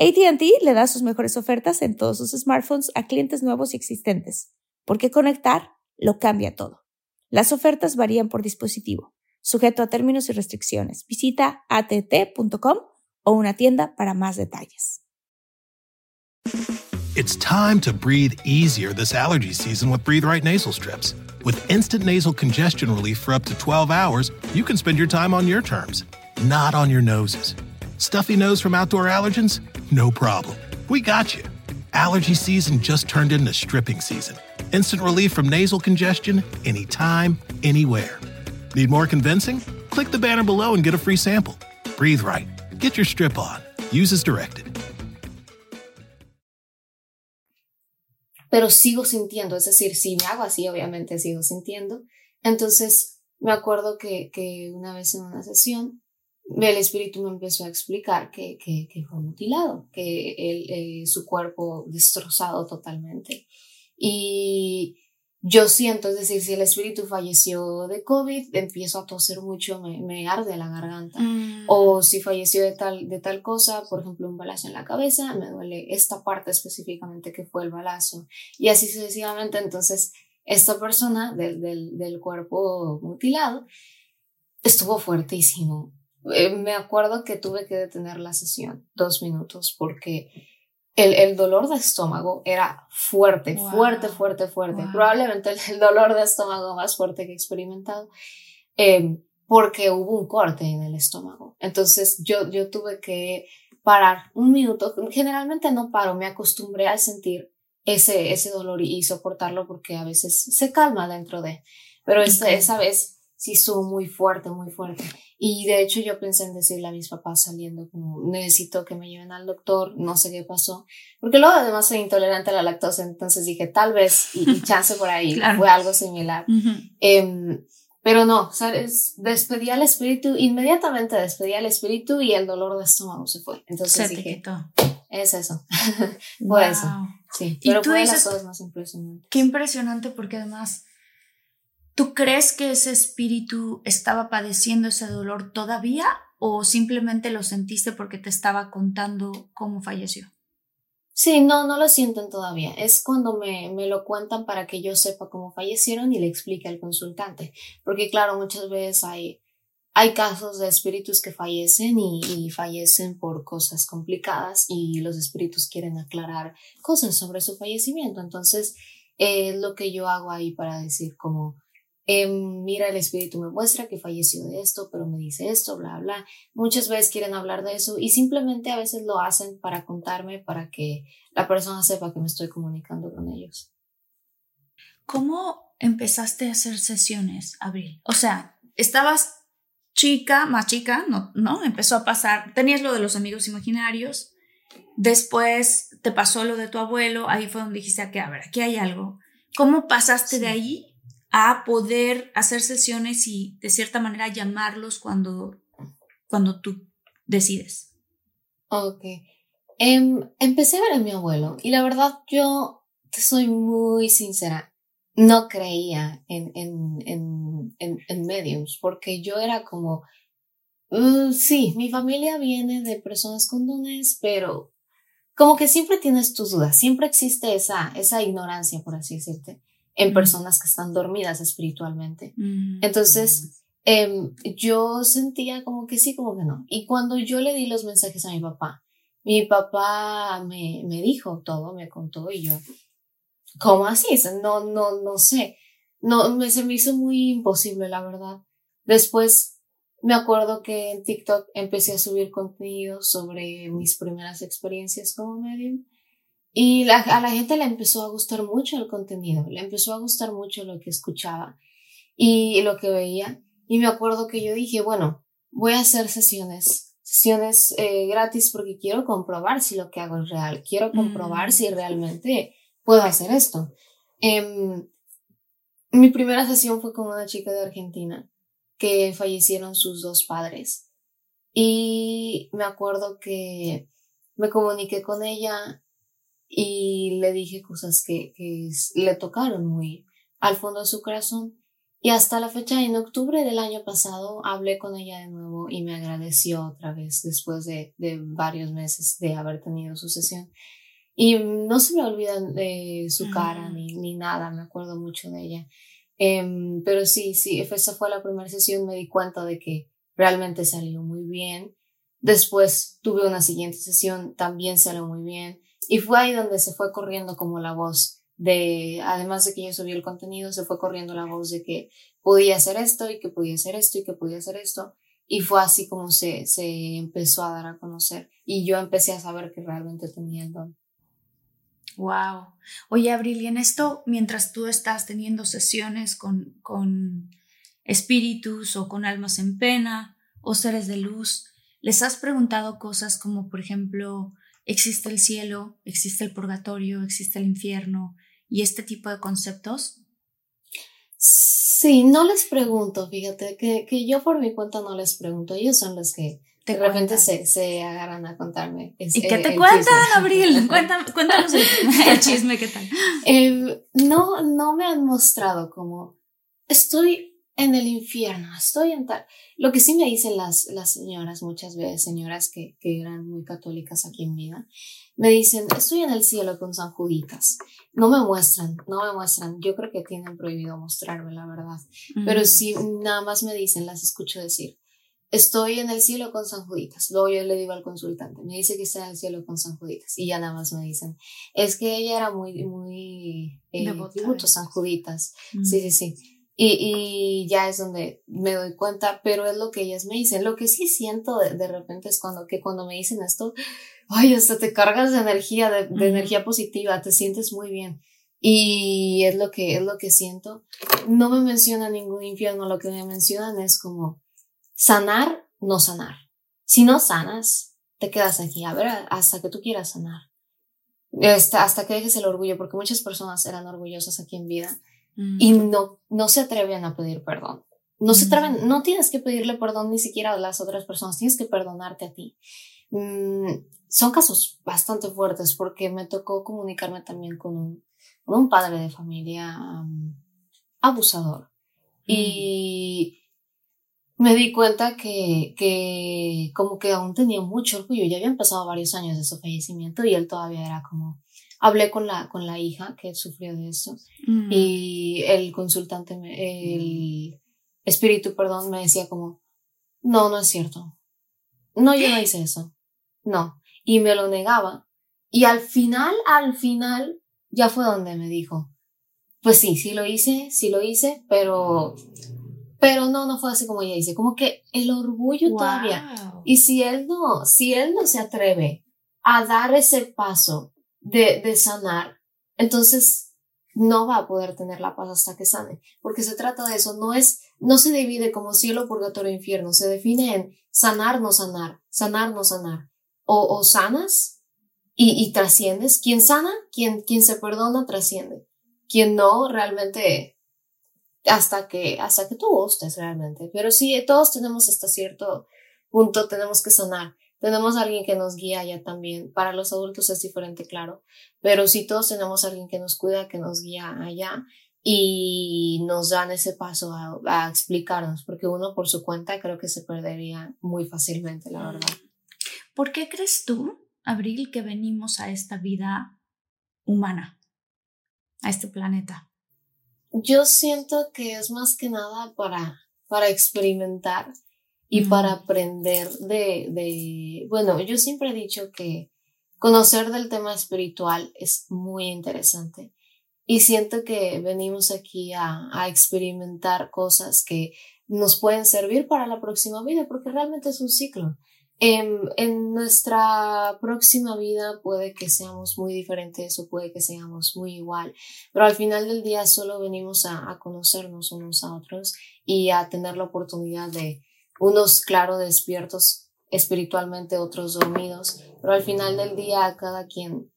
ATT le da sus mejores ofertas en todos sus smartphones a clientes nuevos y existentes, porque conectar lo cambia todo. Las ofertas varían por dispositivo, sujeto a términos y restricciones. Visita att.com o una tienda para más detalles. It's time to breathe easier this allergy season with Breathe Right nasal strips. With instant nasal congestion relief for up to 12 hours, you can spend your time on your terms, not on your noses. Stuffy nose from outdoor allergens? No problem. We got you. Allergy season just turned into stripping season. Instant relief from nasal congestion anytime, anywhere. Need more convincing? Click the banner below and get a free sample. Breathe right. Get your strip on. Use as directed. Pero sigo sintiendo, es decir, si me hago así, obviamente sigo sintiendo. Entonces, me acuerdo que, que una vez en una sesión el espíritu me empezó a explicar que, que, que fue mutilado, que él, eh, su cuerpo destrozado totalmente. Y yo siento, es decir, si el espíritu falleció de COVID, empiezo a toser mucho, me, me arde la garganta. Mm. O si falleció de tal, de tal cosa, por ejemplo, un balazo en la cabeza, me duele esta parte específicamente que fue el balazo. Y así sucesivamente, entonces, esta persona del, del, del cuerpo mutilado estuvo fuertísimo eh, me acuerdo que tuve que detener la sesión dos minutos porque el, el dolor de estómago era fuerte, fuerte, fuerte, fuerte. Probablemente el, dolor de estómago más fuerte que he experimentado. Em, porque hubo un corte en el estómago. Entonces yo, yo tuve que parar un minuto. Generalmente no paro, me acostumbré a sentir ese, ese dolor y, soportarlo porque a veces se calma dentro de. Pero esta, esa vez sí estuvo muy fuerte, muy fuerte. Y de hecho yo pensé en decirle a mis papás saliendo como necesito que me lleven al doctor, no sé qué pasó, porque luego además soy intolerante a la lactosa, entonces dije tal vez y, chance por ahí fue algo similar. Em, pero no, ¿sabes? despedí al espíritu, inmediatamente despedí al espíritu y el dolor de estómago se fue. Entonces dije, es eso, fue eso. Sí, pero fue de las cosas más impresionantes. Qué impresionante porque además ¿Tú crees que ese espíritu estaba padeciendo ese dolor todavía o simplemente lo sentiste porque te estaba contando cómo falleció? Sí, no, no lo sienten todavía. Es cuando me, me, lo cuentan para que yo sepa cómo fallecieron y le explique al consultante. Porque claro, muchas veces hay, hay casos de espíritus que fallecen y, fallecen por cosas complicadas y los espíritus quieren aclarar cosas sobre su fallecimiento. Entonces, es lo que yo hago ahí para decir como, Em, mira, el espíritu me muestra que falleció de esto, pero me dice esto, bla, bla. Muchas veces quieren hablar de eso y simplemente a veces lo hacen para contarme, para que la persona sepa que me estoy comunicando con ellos. ¿Cómo empezaste a hacer sesiones, Abril? O sea, estabas chica, más chica, ¿no? ¿no? Empezó a pasar, tenías lo de los amigos imaginarios, después te pasó lo de tu abuelo, ahí fue donde dijiste, que, a ver, aquí hay algo. ¿Cómo pasaste de ahí a poder hacer sesiones y de cierta manera llamarlos cuando, cuando tú decides. Ok. Em, empecé a ver a mi abuelo y la verdad yo soy muy sincera. no creía en, en, en, en, en mediums, porque yo era como, mm, sí, mi familia viene de personas con dones, pero como que siempre tienes tus dudas, siempre existe esa, esa ignorancia, por así decirte, en personas que están dormidas espiritualmente. Entonces, em, yo sentía como que sí, como que no. Y cuando yo le di los mensajes a mi papá, mi papá me, me dijo todo, me contó y yo, ¿cómo así? No, no, no sé. No, me, se me hizo muy imposible, la verdad. Después me acuerdo que en TikTok empecé a subir contenido sobre mis primeras experiencias como medium. Y a la gente le empezó a gustar mucho el contenido, le empezó a gustar mucho lo que escuchaba y lo que veía. Y me acuerdo que yo dije, bueno, voy a hacer sesiones, sesiones eh, gratis porque quiero comprobar si lo que hago es real, quiero comprobar mm. si realmente puedo hacer esto. Em, mi primera sesión fue con una chica de Argentina que fallecieron sus dos padres. Y me acuerdo que me comuniqué con ella y le dije cosas que, que le tocaron muy al fondo de su corazón. Y hasta la fecha, en octubre del año pasado, hablé con ella de nuevo y me agradeció otra vez después de, de varios meses de haber tenido su sesión. Y no se me olvida de su cara ni, ni nada, me acuerdo mucho de ella. Em, pero sí, sí, esa fue la primera sesión, me di cuenta de que realmente salió muy bien. Después tuve una siguiente sesión, también salió muy bien. Y fue ahí donde se fue corriendo como la voz de, además de que yo subí el contenido, se fue corriendo la voz de que podía hacer esto y que podía hacer esto y que podía hacer esto. Y fue así como se, se empezó a dar a conocer. Y yo empecé a saber que realmente tenía el don. Wow. Oye, Abril, y en esto, mientras tú estás teniendo sesiones con, con espíritus o con almas en pena o seres de luz, ¿les has preguntado cosas como, por ejemplo, ¿existe el cielo? ¿Existe el purgatorio? ¿Existe el infierno? Y este tipo de conceptos. Sí, no les pregunto, fíjate, que, que yo por mi cuenta no les pregunto, ellos son los que de repente se, se, agarran a contarme. ¿Y qué te cuentan, Abril? cuéntanos el, chisme, ¿qué tal? Em, no, no me han mostrado como estoy en el infierno, estoy en tal. Lo que sí me dicen las, las señoras, muchas veces, señoras que, que eran muy católicas aquí en vida, me dicen, estoy en el cielo con San Juditas. No me muestran, no me muestran. Yo creo que tienen prohibido mostrarme, la verdad. Pero sí, nada más me dicen, las escucho decir estoy en el cielo con San Juditas. Luego yo le digo al consultante, me dice que está en el cielo con San Juditas. Y ya nada más me dicen, es que ella era muy, muy eh, San Juditas. Sí, sí, sí. Y, y, ya es donde me doy cuenta, pero es lo que ellas me dicen. Lo que sí siento de, de repente es cuando, que cuando me dicen esto, ay, hasta te cargas de energía, de, de energía positiva, te sientes muy bien. Y es lo que, es lo que siento. No me menciona ningún infierno, lo que me mencionan es como, sanar, no sanar. Si no sanas, te quedas aquí, a ver, hasta que tú quieras sanar. Este, hasta que dejes el orgullo, porque muchas personas eran orgullosas aquí en vida y mm. no, no se atreven a pedir perdón. No se atreven, mm. no tienes que pedirle perdón ni siquiera a las otras personas, tienes que perdonarte a ti. Mm, son casos bastante fuertes porque me tocó comunicarme también con un, con un padre de familia abusador. Y me di cuenta que, que como que aún tenía mucho orgullo, ya habían pasado varios años de su fallecimiento y él todavía era como, hablé con la, con la hija que sufrió de eso mm. y el consultante, el espíritu, perdón, me decía como, no, no es cierto, no, yo no hice eso, no, y me lo negaba. Y al final, al final, ya fue donde me dijo, pues sí, sí lo hice, sí lo hice, pero pero no, no fue así como ella dice, como que el orgullo todavía. Y si él no, si él no se atreve a dar ese paso de, de sanar, entonces no va a poder tener la paz hasta que sane, porque se trata de eso, no es, no se divide como cielo, purgatorio, infierno, se define en sanar, no sanar, sanar, no sanar, o, o sanas y, y trasciendes, quien sana, quien, quien se perdona, trasciende, quien no, realmente hasta que, hasta que tú gustes realmente. Pero sí, todos tenemos hasta cierto punto, tenemos que sanar. Tenemos a alguien que nos guía ya también. Para los adultos es diferente, claro. Pero sí, todos tenemos a alguien que nos cuida, que nos guía allá. y nos dan ese paso a, explicarnos, porque uno por su cuenta creo que se perdería muy fácilmente, la verdad. ¿Por qué crees tú, Abril, que venimos a esta vida humana, a este planeta? Yo siento que es más que nada para, para experimentar y para aprender de, de, bueno, yo siempre he dicho que conocer del tema espiritual es muy interesante y siento que venimos aquí a, a experimentar cosas que nos pueden servir para la próxima vida porque realmente es un ciclo. En, en, nuestra próxima vida puede que seamos muy diferentes o puede que seamos muy igual, pero al final del día solo venimos a, a conocernos unos a otros y a tener la oportunidad de unos, claro, despiertos espiritualmente, otros dormidos, pero al final del día cada quien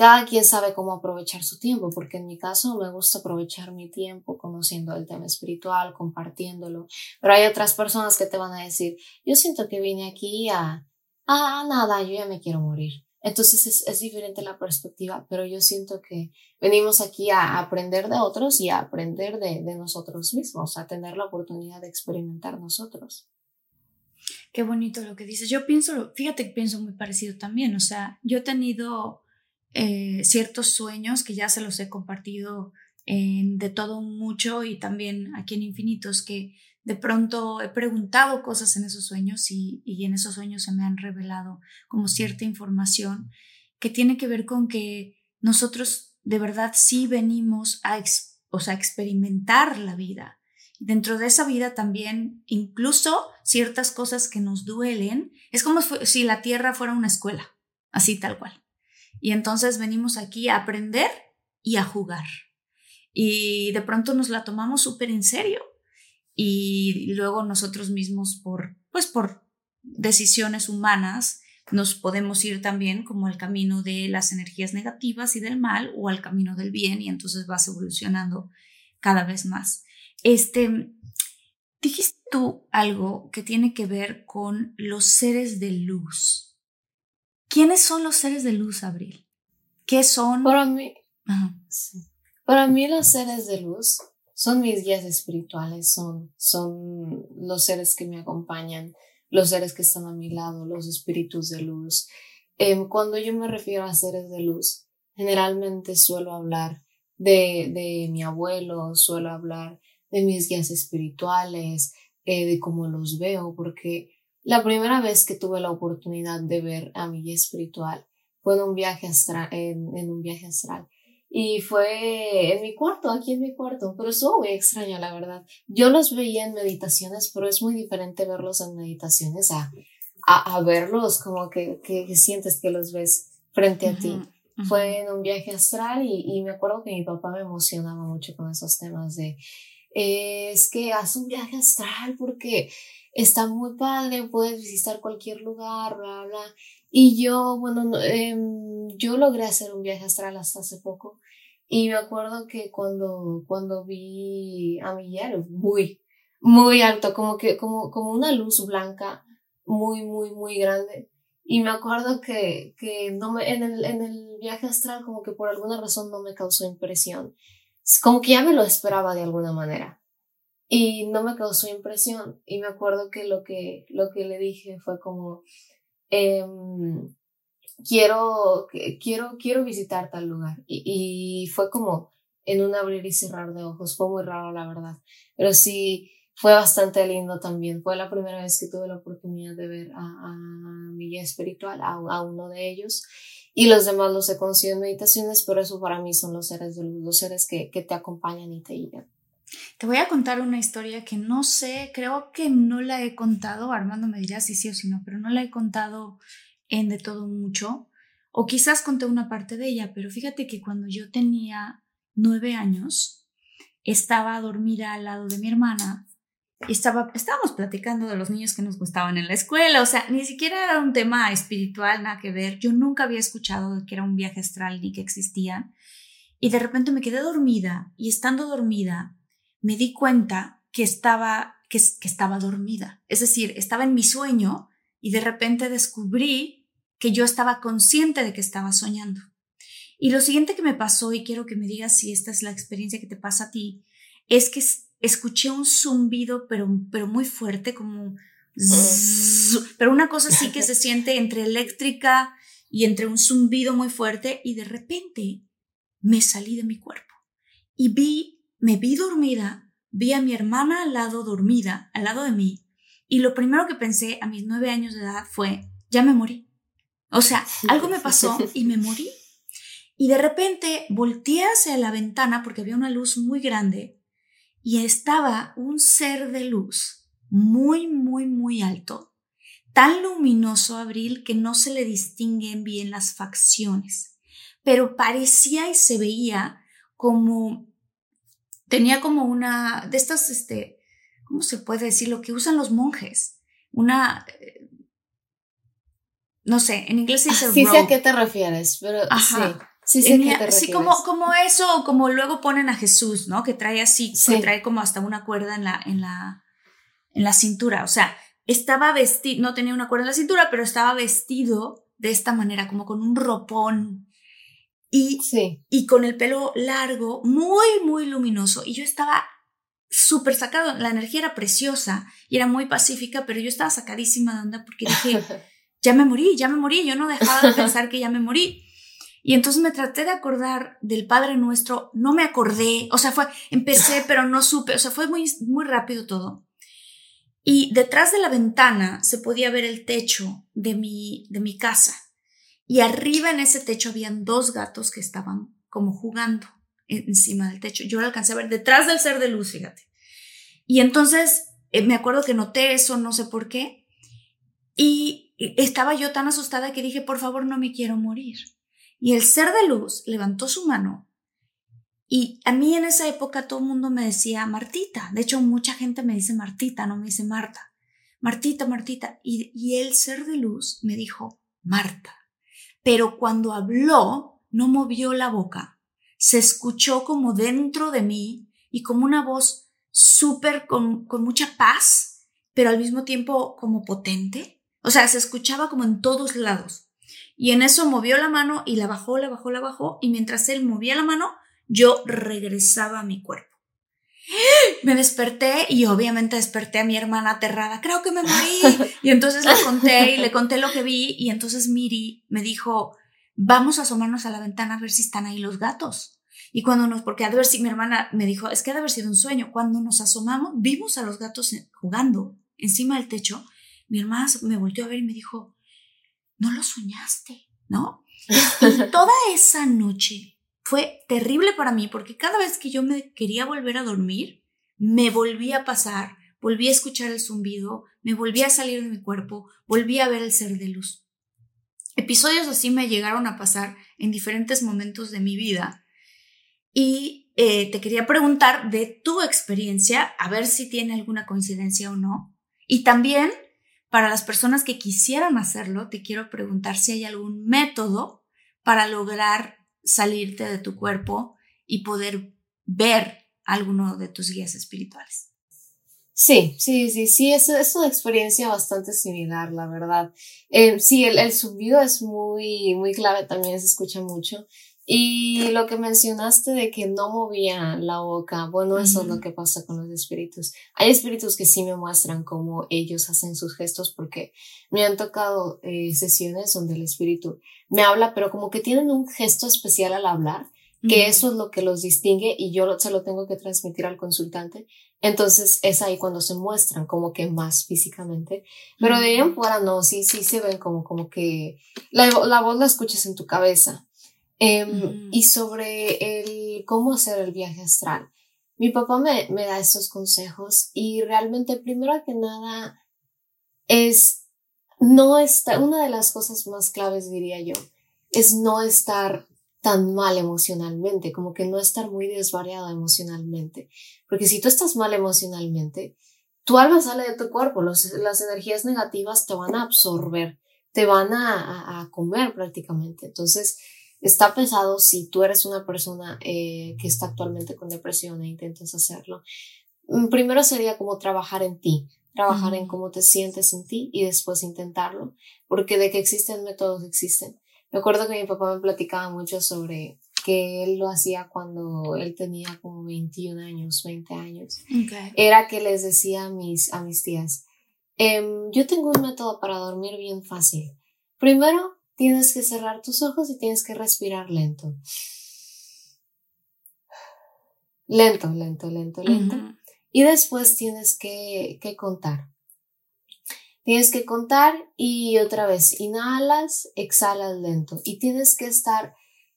cada quien sabe cómo aprovechar su tiempo, porque en mi caso me gusta aprovechar mi tiempo conociendo el tema espiritual, compartiéndolo, pero hay otras personas que te van a decir, yo siento que vine aquí a, a nada, yo ya me quiero morir. Entonces es, es diferente la perspectiva, pero yo siento que venimos aquí a aprender de otros y a aprender de, de nosotros mismos, a tener la oportunidad de experimentar nosotros. Qué bonito lo que dices. Yo pienso, fíjate que pienso muy parecido también. O sea, yo he tenido eh, ciertos sueños que ya se los he compartido en de todo mucho y también aquí en Infinitos que de pronto he preguntado cosas en esos sueños y, y en esos sueños se me han revelado como cierta información que tiene que ver con que nosotros de verdad sí venimos a, o sea, experimentar la vida. Dentro de esa vida también, incluso ciertas cosas que nos duelen, es como si la tierra fuera una escuela, así tal cual. Y entonces venimos aquí a aprender y a jugar. Y de pronto nos la tomamos súper en serio. Y luego nosotros mismos, por, pues por decisiones humanas, nos podemos ir también como al camino de las energías negativas y del mal o al camino del bien y entonces vas evolucionando cada vez más. Este, dijiste tú algo que tiene que ver con los seres de luz. ¿Quiénes son los seres de luz, Abril? ¿Qué son? Para mí, para mí los seres de luz son mis guías espirituales, son, son los seres que me acompañan, los seres que están a mi lado, los espíritus de luz. Em, cuando yo me refiero a seres de luz, generalmente suelo hablar de, de mi abuelo, suelo hablar de mis guías espirituales, eh, de cómo los veo, porque la primera vez que tuve la oportunidad de ver a mi guía espiritual fue en un viaje astral, en, un viaje astral. Y fue en mi cuarto, aquí en mi cuarto, pero estuvo muy extraño, la verdad. Yo los veía en meditaciones, pero es muy diferente verlos en meditaciones a, a, verlos como que, que, sientes que los ves frente a ti. Fue en un viaje astral y, y, me acuerdo que mi papá me emocionaba mucho con esos temas de, es que haz un viaje astral porque está muy padre, puedes visitar cualquier lugar, bla, bla. Y yo, bueno, em, yo logré hacer un viaje astral hasta hace poco. Y me acuerdo que cuando, cuando vi a mi muy, muy alto, como que, como, como una luz blanca, muy, muy, muy grande. Y me acuerdo que, que no me, en el, en el viaje astral, como que por alguna razón no me causó impresión. Como que ya me lo esperaba de alguna manera y no me causó impresión. Y me acuerdo que lo que, lo que le dije fue como, em, quiero, quiero, quiero visitar tal lugar. Y, fue como en un abrir y cerrar de ojos. Fue muy raro, la verdad. Pero sí, fue bastante lindo también. Fue la primera vez que tuve la oportunidad de ver a, mi guía espiritual, a, uno de ellos. Y los demás los he conocido en meditaciones, pero eso para mí son los seres de los seres que, que te acompañan y te guían. Te voy a contar una historia que no sé, creo que no la he contado, Armando me dirá si sí o si no, pero no la he contado en de todo mucho, o quizás conté una parte de ella, pero fíjate que cuando yo tenía nueve años, estaba dormida al lado de mi hermana y estaba, estábamos platicando de los niños que nos gustaban en la escuela, o sea, ni siquiera era un tema espiritual, nada que ver, yo nunca había escuchado que era un viaje astral ni que existían, y de repente me quedé dormida y estando dormida, me di cuenta que estaba, que estaba dormida. Es decir, estaba en mi sueño y de repente descubrí que yo estaba consciente de que estaba soñando. Y lo siguiente que me pasó, y quiero que me digas si esta es la experiencia que te pasa a ti, es que escuché un zumbido, pero, pero muy fuerte, como... pero una cosa sí que se siente entre eléctrica y entre un zumbido muy fuerte, y de repente me salí de mi cuerpo y vi, me vi dormida, vi a mi hermana al lado dormida, al lado de mí, y lo primero que pensé a mis nueve años de edad fue, ya me morí. O sea, algo me pasó y me morí. Y de repente volteé hacia la ventana porque había una luz muy grande y estaba un ser de luz muy, muy, muy alto, tan luminoso, Abril, que no se le distinguen bien las facciones, pero parecía y se veía como, tenía como una, de estas, este, ¿cómo se puede decir? Lo que usan los monjes. Una, eh, no sé, en inglés se dice ah, Sí sé a qué te refieres, pero Ajá. sí. Sí, qué te refieres. sí como, como eso, como luego ponen a Jesús, ¿no? Que trae así, que trae como hasta una cuerda en la, en la, en la cintura. O sea, estaba vestido, no tenía una cuerda en la cintura, pero estaba vestido de esta manera, como con un ropón. Y, sí. y con el pelo largo, muy, muy luminoso. Y yo estaba súper sacado, la energía era preciosa y era muy pacífica, pero yo estaba sacadísima de onda porque dije, ya me morí, ya me morí, yo no dejaba de pensar que ya me morí. Y entonces me traté de acordar del Padre Nuestro, no me acordé, o sea, fue, empecé, pero no supe, o sea, fue muy, muy rápido todo. Y detrás de la ventana se podía ver el techo de mi, de mi casa. Y arriba en ese techo habían dos gatos que estaban como jugando encima del techo. Yo lo alcancé a ver detrás del ser de luz, fíjate. Y entonces eh, me acuerdo que noté eso, no sé por qué. Y estaba yo tan asustada que dije, por favor, no me quiero morir. Y el ser de luz levantó su mano. Y a mí en esa época todo el mundo me decía Martita. De hecho, mucha gente me dice Martita, no me dice Marta. Martita, Martita. Y, y el ser de luz me dijo Marta. Pero cuando habló, no movió la boca se escuchó como dentro de mí y como una voz súper con, con mucha paz, pero al mismo tiempo como potente. O sea, se escuchaba como en todos lados. Y en eso movió la mano y la bajó, la bajó, la bajó. Y mientras él movía la mano, yo regresaba a mi cuerpo. Me desperté y obviamente desperté a mi hermana aterrada. Creo que me morí. Y entonces le conté y le conté lo que vi. Y entonces Miri me dijo, vamos a asomarnos a la ventana a ver si están ahí los gatos. Y cuando nos, porque a ver si mi hermana me dijo, es que ha de haber sido un sueño. Cuando nos asomamos, vimos a los gatos jugando encima del techo. Mi hermana me volteó a ver y me dijo, no lo soñaste, ¿no? Y toda esa noche fue terrible para mí porque cada vez que yo me quería volver a dormir, me volvía a pasar, volví a escuchar el zumbido, me volví a salir de mi cuerpo, volví a ver el ser de luz. Episodios así me llegaron a pasar en diferentes momentos de mi vida y eh, te quería preguntar de tu experiencia, a ver si tiene alguna coincidencia o no. Y también, para las personas que quisieran hacerlo, te quiero preguntar si hay algún método para lograr salirte de tu cuerpo y poder ver alguno de tus guías espirituales. Sí, sí, sí, sí, es, es una experiencia bastante similar, la verdad. Eh, sí, el, el es muy, muy clave, también se escucha mucho. Y lo que mencionaste de que no movía la boca, bueno, eso es lo que pasa con los espíritus. Hay espíritus que sí me muestran cómo ellos hacen sus gestos porque me han tocado eh, sesiones donde el espíritu me habla, pero como que tienen un gesto especial al hablar, que eso es lo que los distingue y yo se lo tengo que transmitir al consultante entonces es ahí cuando se muestran como que más físicamente. Pero de ahí en fuera no, sí, sí se ven como, como que la, la voz la escuchas en tu cabeza. Em, y sobre el cómo hacer el viaje astral. Mi papá me, me da estos consejos y realmente primero que nada es no estar, una de las cosas más claves diría yo, es no estar tan mal emocionalmente, como que no estar muy desvariado emocionalmente. Porque si tú estás mal emocionalmente, tu alma sale de tu cuerpo, las energías negativas te van a absorber, te van a, comer prácticamente. Entonces, está pesado si tú eres una persona eh, que está actualmente con depresión e intentas hacerlo. Mm, primero sería como trabajar en ti, trabajar en cómo te sientes en ti y después intentarlo, porque de que existen métodos existen Me acuerdo que mi papá me platicaba mucho sobre que él lo hacía cuando él tenía como 21 años, 20 años. Era que les decía a mis, a mis tías, em, yo tengo un método para dormir bien fácil. Primero, tienes que cerrar tus ojos y tienes que respirar lento. Lento, lento, lento, lento. Y después tienes que, que contar. Tienes que contar y otra vez inhalas, exhalas lento y tienes que estar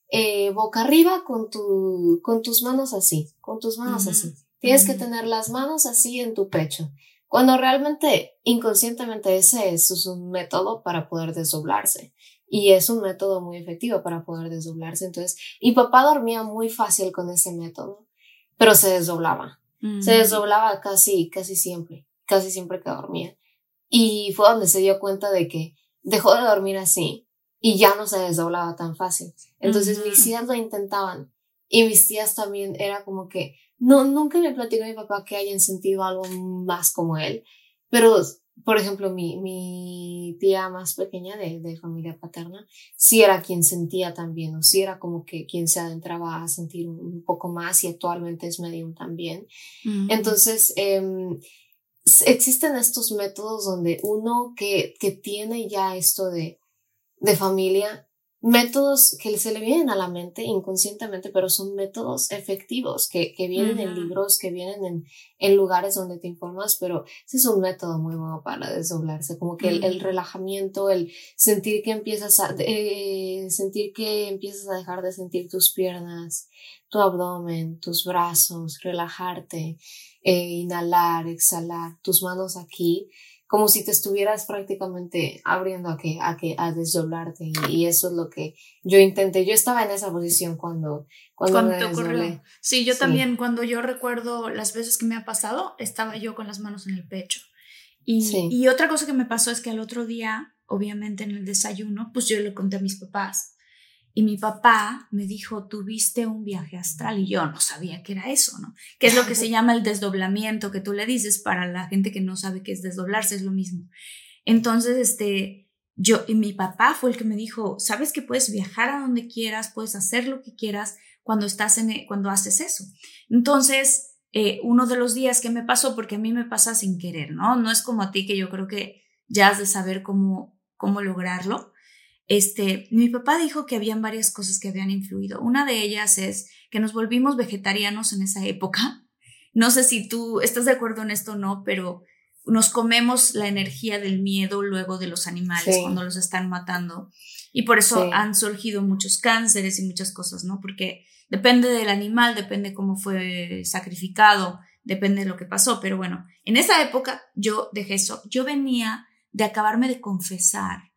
eh, boca arriba con, tu, con tus manos así, con tus manos así. Tienes que tener las manos así en tu pecho. Cuando realmente inconscientemente ese es un método para poder desdoblarse. Y es un método muy efectivo para poder desdoblarse. Entonces, y papá dormía muy fácil con ese método, pero se desdoblaba. Se desdoblaba casi, casi siempre, casi siempre que dormía. Y fue donde se dio cuenta de que dejó de dormir así y ya no se desdoblaba tan fácil. Entonces mis tías lo intentaban y mis tías también era como que no, nunca me platicó mi papá que hayan sentido algo más como él, pero por ejemplo, mi, mi tía más pequeña de, de, familia paterna, sí era quien sentía también, o sí era como que quien se adentraba a sentir un, poco más y actualmente es medium también. Entonces, eh, existen estos métodos donde uno que, que tiene ya esto de, de familia, métodos que se le vienen a la mente inconscientemente, pero son métodos efectivos que, que vienen en libros, que vienen en, en, lugares donde te informas, pero ese es un método muy bueno para desdoblarse, como que el, relajamiento, el sentir que empiezas a, eh, sentir que empiezas a dejar de sentir tus piernas, tu abdomen, tus brazos, relajarte, eh, inhalar, exhalar, tus manos aquí, como si te estuvieras prácticamente abriendo a que, a que, a desdoblarte y, eso es lo que yo intenté. Yo estaba en esa posición cuando, cuando, me ocurrió. Sí, yo también cuando yo recuerdo las veces que me ha pasado, estaba yo con las manos en el pecho. Y, y otra cosa que me pasó es que al otro día, obviamente en el desayuno, pues yo le conté a mis papás y mi papá me dijo, tuviste un viaje astral y yo no sabía qué era eso, ¿no? Que es lo que se llama el desdoblamiento que tú le dices para la gente que no sabe qué es desdoblarse, es lo mismo. Entonces, este, yo, y mi papá fue el que me dijo, sabes que puedes viajar a donde quieras, puedes hacer lo que quieras cuando estás en, e, cuando haces eso. Entonces, eh, uno de los días que me pasó, porque a mí me pasa sin querer, ¿no? No es como a ti que yo creo que ya has de saber cómo, cómo lograrlo este, mi papá dijo que habían varias cosas que habían influido. Una de ellas es que nos volvimos vegetarianos en esa época. No sé si tú estás de acuerdo en esto o no, pero nos comemos la energía del miedo luego de los animales cuando los están matando. Y por eso han surgido muchos cánceres y muchas cosas, ¿no? Porque depende del animal, depende cómo fue sacrificado, depende de lo que pasó. Pero bueno, en esa época yo dejé eso. Yo venía de acabarme de confesar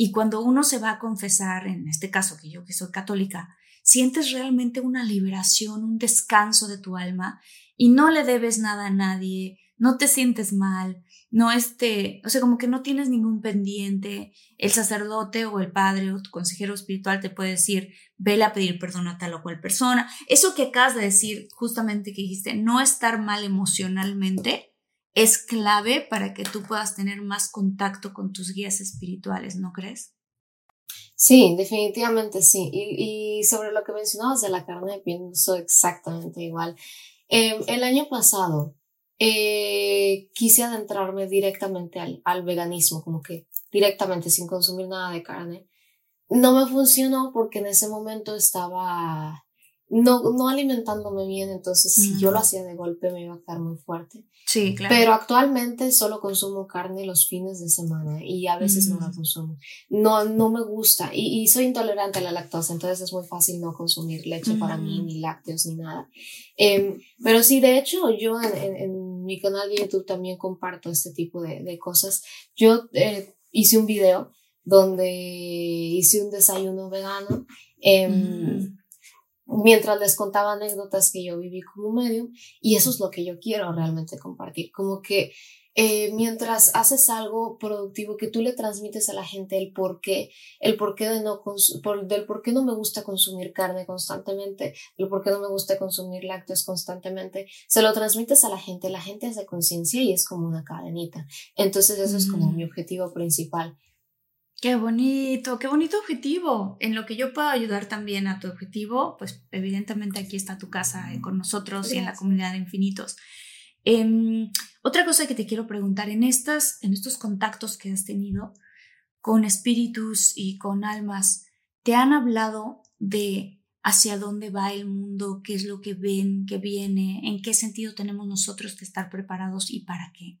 y cuando uno se va a confesar, en este caso que yo que soy católica, sientes realmente una liberación, un descanso de tu alma y no le debes nada a nadie, no te sientes mal, no este, o sea, como que no tienes ningún pendiente, el sacerdote o el padre o tu consejero espiritual te puede decir, vele a pedir perdón a tal o cual persona. Eso que acabas de decir, justamente que dijiste, no estar mal emocionalmente, es clave para que tú puedas tener más contacto con tus guías espirituales, ¿no crees? Sí, definitivamente sí. Y, sobre lo que mencionabas de la carne, pienso exactamente igual. Em, el año pasado eh, quise adentrarme directamente al, al veganismo, como que directamente, sin consumir nada de carne. No me funcionó porque en ese momento estaba no, no alimentándome bien, entonces si yo lo hacía de golpe me iba a quedar muy fuerte. Sí, claro. Pero actualmente solo consumo carne los fines de semana y a veces no la consumo. No, no me gusta y, y, soy intolerante a la lactosa, entonces es muy fácil no consumir leche para mí, ni lácteos, ni nada. Eh, pero sí, de hecho, yo en, en, mi canal de YouTube también comparto este tipo de, de cosas. Yo eh, hice un video donde hice un desayuno vegano. Eh, mientras les contaba anécdotas que yo viví como medio y eso es lo que yo quiero realmente compartir, como que eh, mientras haces algo productivo que tú le transmites a la gente el por qué, el por qué de no por, del por qué no me gusta consumir carne constantemente, el por qué no me gusta consumir lácteos constantemente, se lo transmites a la gente, la gente hace conciencia y es como una cadenita. Entonces eso es como mi objetivo principal. Qué bonito, qué bonito objetivo. En lo que yo puedo ayudar también a tu objetivo, pues evidentemente aquí está tu casa eh, con nosotros y en la comunidad de infinitos. Em, otra cosa que te quiero preguntar, en, estas, en estos contactos que has tenido con espíritus y con almas, ¿te han hablado de hacia dónde va el mundo, qué es lo que ven, qué viene, en qué sentido tenemos nosotros que estar preparados y para qué?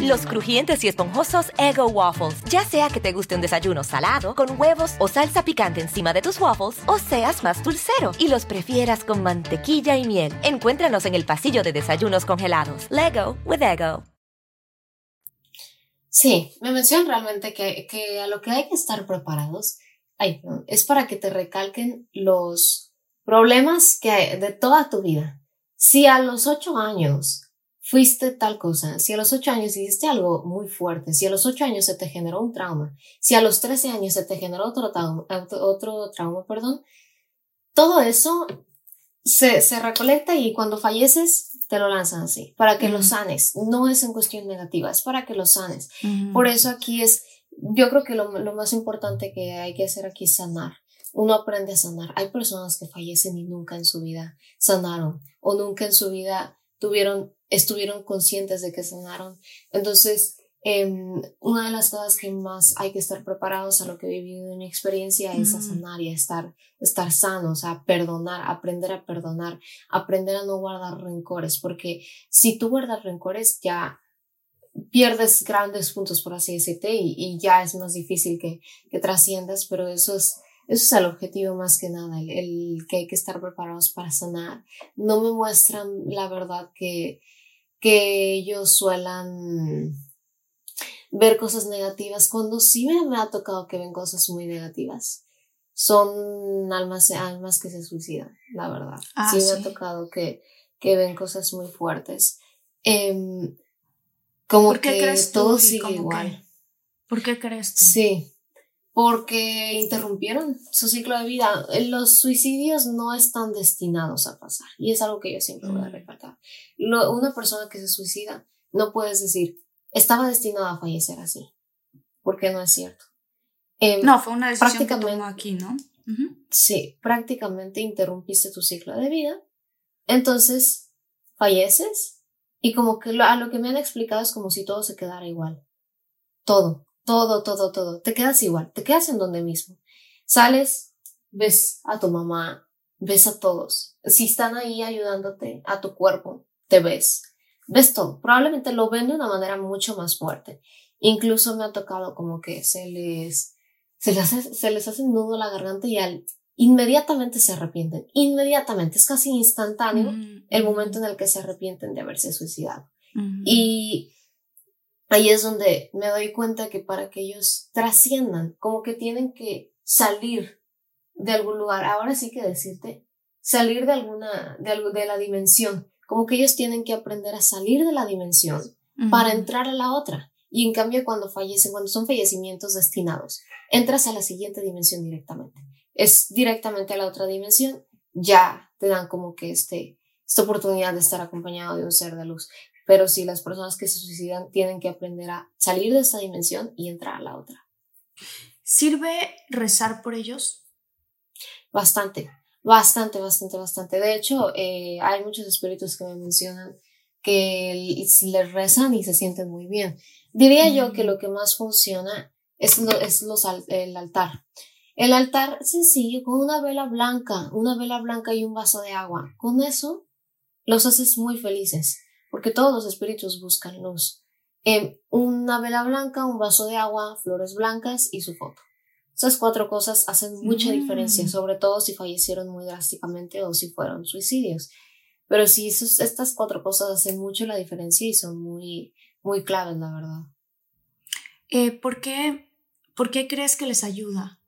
Los crujientes y esponjosos Ego Waffles. Ya sea que te guste un desayuno salado, con huevos o salsa picante encima de tus waffles, o seas más dulcero y los prefieras con mantequilla y miel. Encuéntranos en el pasillo de desayunos congelados. Lego with Ego. Sí, me mencionan realmente que, que a lo que hay que estar preparados ay, es para que te recalquen los problemas que hay de toda tu vida. Si a los ocho años fuiste tal cosa, si a los ocho años hiciste algo muy fuerte, si a los ocho años se te generó un trauma, si a los trece años se te generó otro trauma, otro trauma, perdón, todo eso se, se recolecta y cuando falleces te lo lanzan así, para que lo sanes. No es en cuestión negativa, es para que lo sanes. Por eso aquí es, yo creo que lo, lo más importante que hay que hacer aquí es sanar uno aprende a sanar. Hay personas que fallecen y nunca en su vida sanaron o nunca en su vida tuvieron estuvieron conscientes de que sanaron. Entonces, em, una de las cosas que más hay que estar preparados a lo que he vivido en mi experiencia es a sanar y a estar, estar sanos, a perdonar, aprender a perdonar, aprender a no guardar rencores, porque si tú guardas rencores ya pierdes grandes puntos, por así decirte, y, y ya es más difícil que, que trasciendas, pero eso es eso es el objetivo más que nada, el, que hay que estar preparados para sanar. No me muestran la verdad que, que ellos suelan ver cosas negativas cuando sí me, ha tocado que ven cosas muy negativas. Son almas, almas que se suicidan, la verdad. Ah, sí, me ha tocado que, que ven cosas muy fuertes. Em, como que todo sigue igual. ¿Por qué crees tú? Sí, porque interrumpieron su ciclo de vida. Los suicidios no están destinados a pasar y es algo que yo siempre voy a mm. recalcar. una persona que se suicida, no puedes decir, estaba destinado a fallecer así, porque no es cierto. Em, no, fue una decisión que tomó aquí, ¿no? Sí, prácticamente interrumpiste tu ciclo de vida, entonces falleces y como que a lo que me han explicado es como si todo se quedara igual. Todo todo, todo, todo. Te quedas igual, te quedas en donde mismo. Sales, ves a tu mamá, ves a todos. Si están ahí ayudándote, a tu cuerpo, te ves. Ves todo. Probablemente lo ven de una manera mucho más fuerte. Incluso me ha tocado como que se les, se les hace, se les hace nudo la garganta y al, inmediatamente se arrepienten. Inmediatamente. Es casi instantáneo el momento en el que se arrepienten de haberse suicidado. Y ahí es donde me doy cuenta que para que ellos trasciendan, como que tienen que salir de algún lugar. Ahora sí que decirte, salir de alguna, de, de la dimensión, como que ellos tienen que aprender a salir de la dimensión para entrar a la otra. Y en cambio, cuando fallecen, cuando son fallecimientos destinados, entras a la siguiente dimensión directamente. Es directamente a la otra dimensión, ya te dan como que este, esta oportunidad de estar acompañado de un ser de luz. Pero sí, las personas que se suicidan tienen que aprender a salir de esta dimensión y entrar a la otra. ¿Sirve rezar por ellos? Bastante, bastante, bastante, bastante. De hecho, eh, hay muchos espíritus que me mencionan que les rezan y se sienten muy bien. Diría yo que mm. lo que más funciona es, es los, el altar. El altar sencillo, con una vela blanca, una vela blanca y un vaso de agua. Con eso los haces muy felices porque todos los espíritus buscan luz. em, una vela blanca, un vaso de agua, flores blancas y su foto. Esas cuatro cosas hacen mucha diferencia, Mm. sobre todo si fallecieron muy drásticamente o si fueron suicidios. Pero sí, esos- estas cuatro cosas hacen mucho la diferencia y son muy, muy claves, la verdad. Eh, ¿por, qué, ¿Por qué crees que les ayuda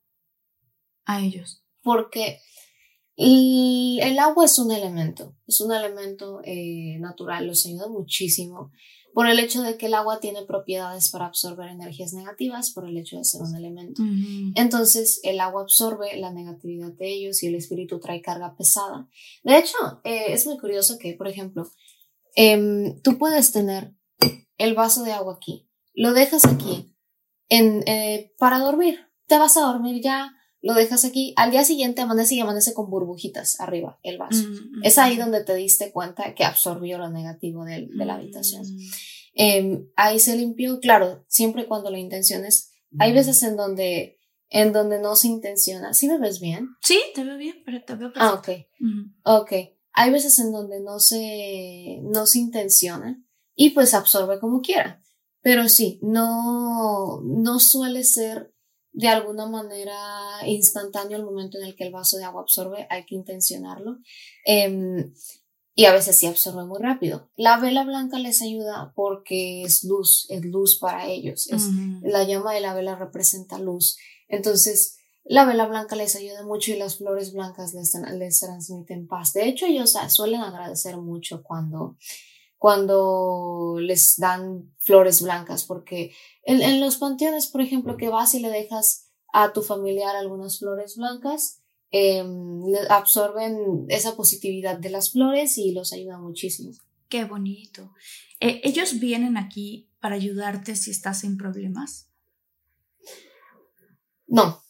a ellos? Porque el, el agua es un elemento, es un elemento eh, natural, los ayuda muchísimo por el hecho de que el agua tiene propiedades para absorber energías negativas, por el hecho de ser un elemento. Entonces, el agua absorbe la negatividad de ellos y el espíritu trae carga pesada. De hecho, eh, es muy curioso que, por ejemplo, em, tú puedes tener el vaso de agua aquí, lo dejas aquí en, eh, para dormir. Te vas a dormir ya, lo dejas aquí. Al día siguiente amanece y amanece con burbujitas arriba el vaso. Mm, Es ahí donde te diste cuenta que absorbió lo negativo de, la habitación. Em, ahí se limpió, claro, siempre cuando la intención es. Hay veces en donde, en donde no se intenciona. ¿Sí me ves bien? Sí, te veo bien, pero te veo Ah, perfecto. ok. Ujú. Ok. Hay veces en donde no se, no se intenciona y pues absorbe como quiera. Pero sí, no, no suele ser de alguna manera instantáneo el momento en el que el vaso de agua absorbe, hay que intencionarlo. Em, y a veces sí absorbe muy rápido. La vela blanca les ayuda porque es luz, es luz para ellos. Es, la llama de la vela representa luz. Entonces, la vela blanca les ayuda mucho y las flores blancas les, les transmiten paz. De hecho, ellos suelen agradecer mucho cuando, cuando les dan flores blancas, porque en, en los panteones, por ejemplo, que vas y le dejas a tu familiar algunas flores blancas, em, absorben esa positividad de las flores y los ayuda muchísimo. Qué bonito. Eh, ¿Ellos vienen aquí para ayudarte si estás en problemas? No,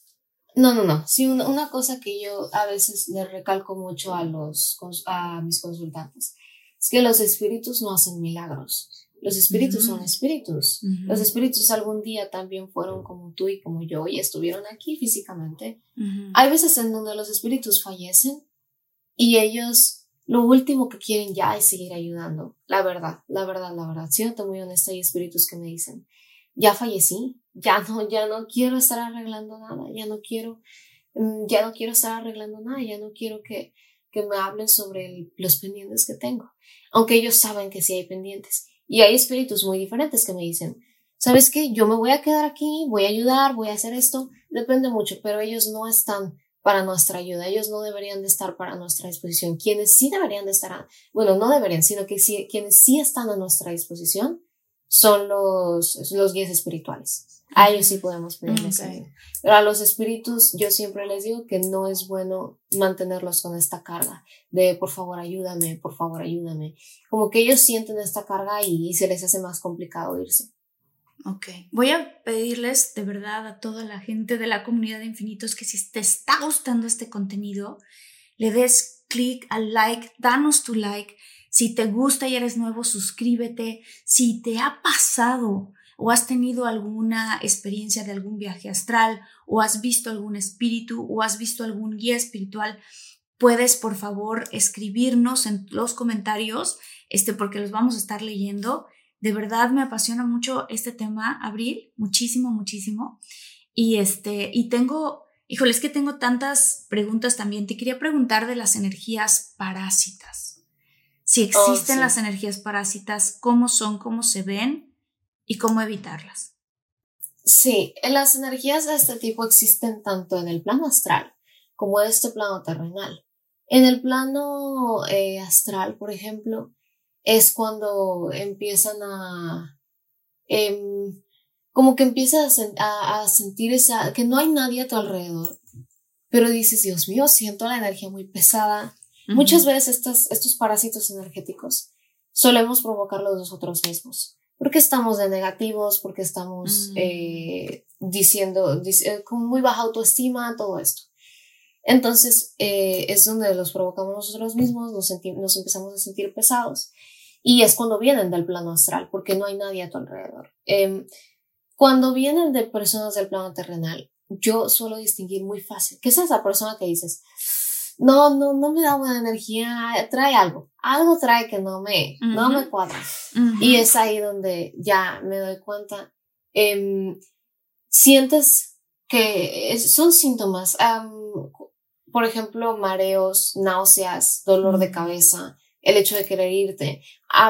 no, no, no. Sí, una, una cosa que yo a veces le recalco mucho a, los, a mis consultantes es que los espíritus no hacen milagros. Los espíritus son espíritus. Los espíritus algún día también fueron como tú y como yo y estuvieron aquí físicamente. Hay veces en donde los espíritus fallecen y ellos lo último que quieren ya es seguir ayudando. La verdad, la verdad, la verdad. Siento muy honesta, hay espíritus que me dicen, ya fallecí, ya no, ya no quiero estar arreglando nada, ya no quiero, mm, ya no quiero estar arreglando nada, ya no quiero que, que me hablen sobre los pendientes que tengo. Aunque ellos saben que sí hay pendientes. Y hay espíritus muy diferentes que me dicen, ¿sabes qué? Yo me voy a quedar aquí, voy a ayudar, voy a hacer esto. Depende mucho, pero ellos no están para nuestra ayuda. Ellos no deberían de estar para nuestra disposición. Quienes sí deberían de estar, bueno, no deberían, sino que sí, quienes sí están a nuestra disposición son los, los guías espirituales. A ellos sí podemos pedirles Ok. ayuda. Pero a los espíritus yo siempre les digo que no es bueno mantenerlos con esta carga de por favor ayúdame, por favor ayúdame. Como que ellos sienten esta carga y, se les hace más complicado irse. Ok. Voy a pedirles de verdad a toda la gente de la comunidad de infinitos que si te está gustando este contenido, le des clic al like, danos tu like. Si te gusta y eres nuevo, suscríbete. Si te ha pasado o has tenido alguna experiencia de algún viaje astral o has visto algún espíritu o has visto algún guía espiritual, puedes por favor escribirnos en los comentarios, este, porque los vamos a estar leyendo. De verdad me apasiona mucho este tema, Abril, muchísimo, muchísimo. Y este, y tengo, híjole, es que tengo tantas preguntas también. Te quería preguntar de las energías parásitas. Si existen sí. las energías parásitas, cómo son, cómo se ven y cómo evitarlas. Sí, las energías de este tipo existen tanto en el plano astral como en este plano terrenal. En el plano eh, astral, por ejemplo, es cuando empiezan a... em, como que empiezas a, sen- a- a sentir esa... que no hay nadie a tu alrededor, pero dices, Dios mío, siento la energía muy pesada. Muchas veces estas, estos parásitos energéticos solemos provocarlos nosotros mismos. Porque estamos de negativos, porque estamos Mm. eh, diciendo, dic- eh, con muy baja autoestima, todo esto. Entonces eh, es donde los provocamos nosotros mismos, nos, nos empezamos a sentir pesados. Y es cuando vienen del plano astral, porque no hay nadie a tu alrededor. Em, cuando vienen de personas del plano terrenal, yo suelo distinguir muy fácil. ¿Qué es esa persona que dices? No, no, no me da buena energía, trae algo, algo trae que no me, no me cuadra. Y es ahí donde ya me doy cuenta. Em, sientes que son síntomas, por ejemplo, mareos, náuseas, dolor de cabeza, el hecho de querer irte.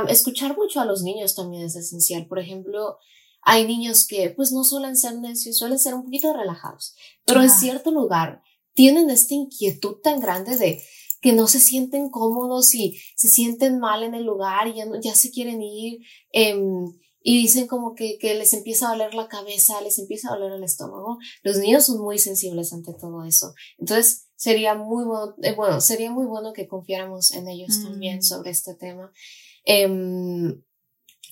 escuchar mucho a los niños también es esencial. Por ejemplo, hay niños que pues no suelen ser necios, suelen ser un poquito relajados, pero en cierto lugar tienen esta inquietud tan grande de que no se sienten cómodos y se sienten mal en el lugar y ya, ya se quieren ir em, y dicen como que, que, les empieza a doler la cabeza, les empieza a doler el estómago. Los niños son muy sensibles ante todo eso. Entonces sería muy bueno, eh, bueno sería muy bueno que confiáramos en ellos también mm. sobre este tema. Em,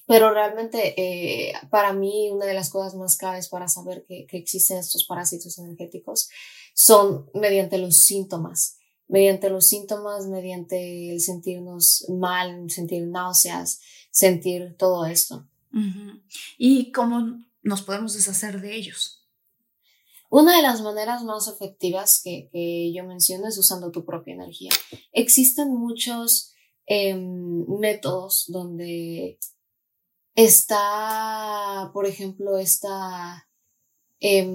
pero realmente eh, para mí una de las cosas más claves para saber que, que existen estos parásitos energéticos son mediante los síntomas mediante los síntomas, mediante el sentirnos mal, sentir náuseas, sentir todo esto. ¿Y cómo nos podemos deshacer de ellos? Una de las maneras más efectivas que, que yo menciono es usando tu propia energía. Existen muchos em, métodos donde está, por ejemplo, esta, eh,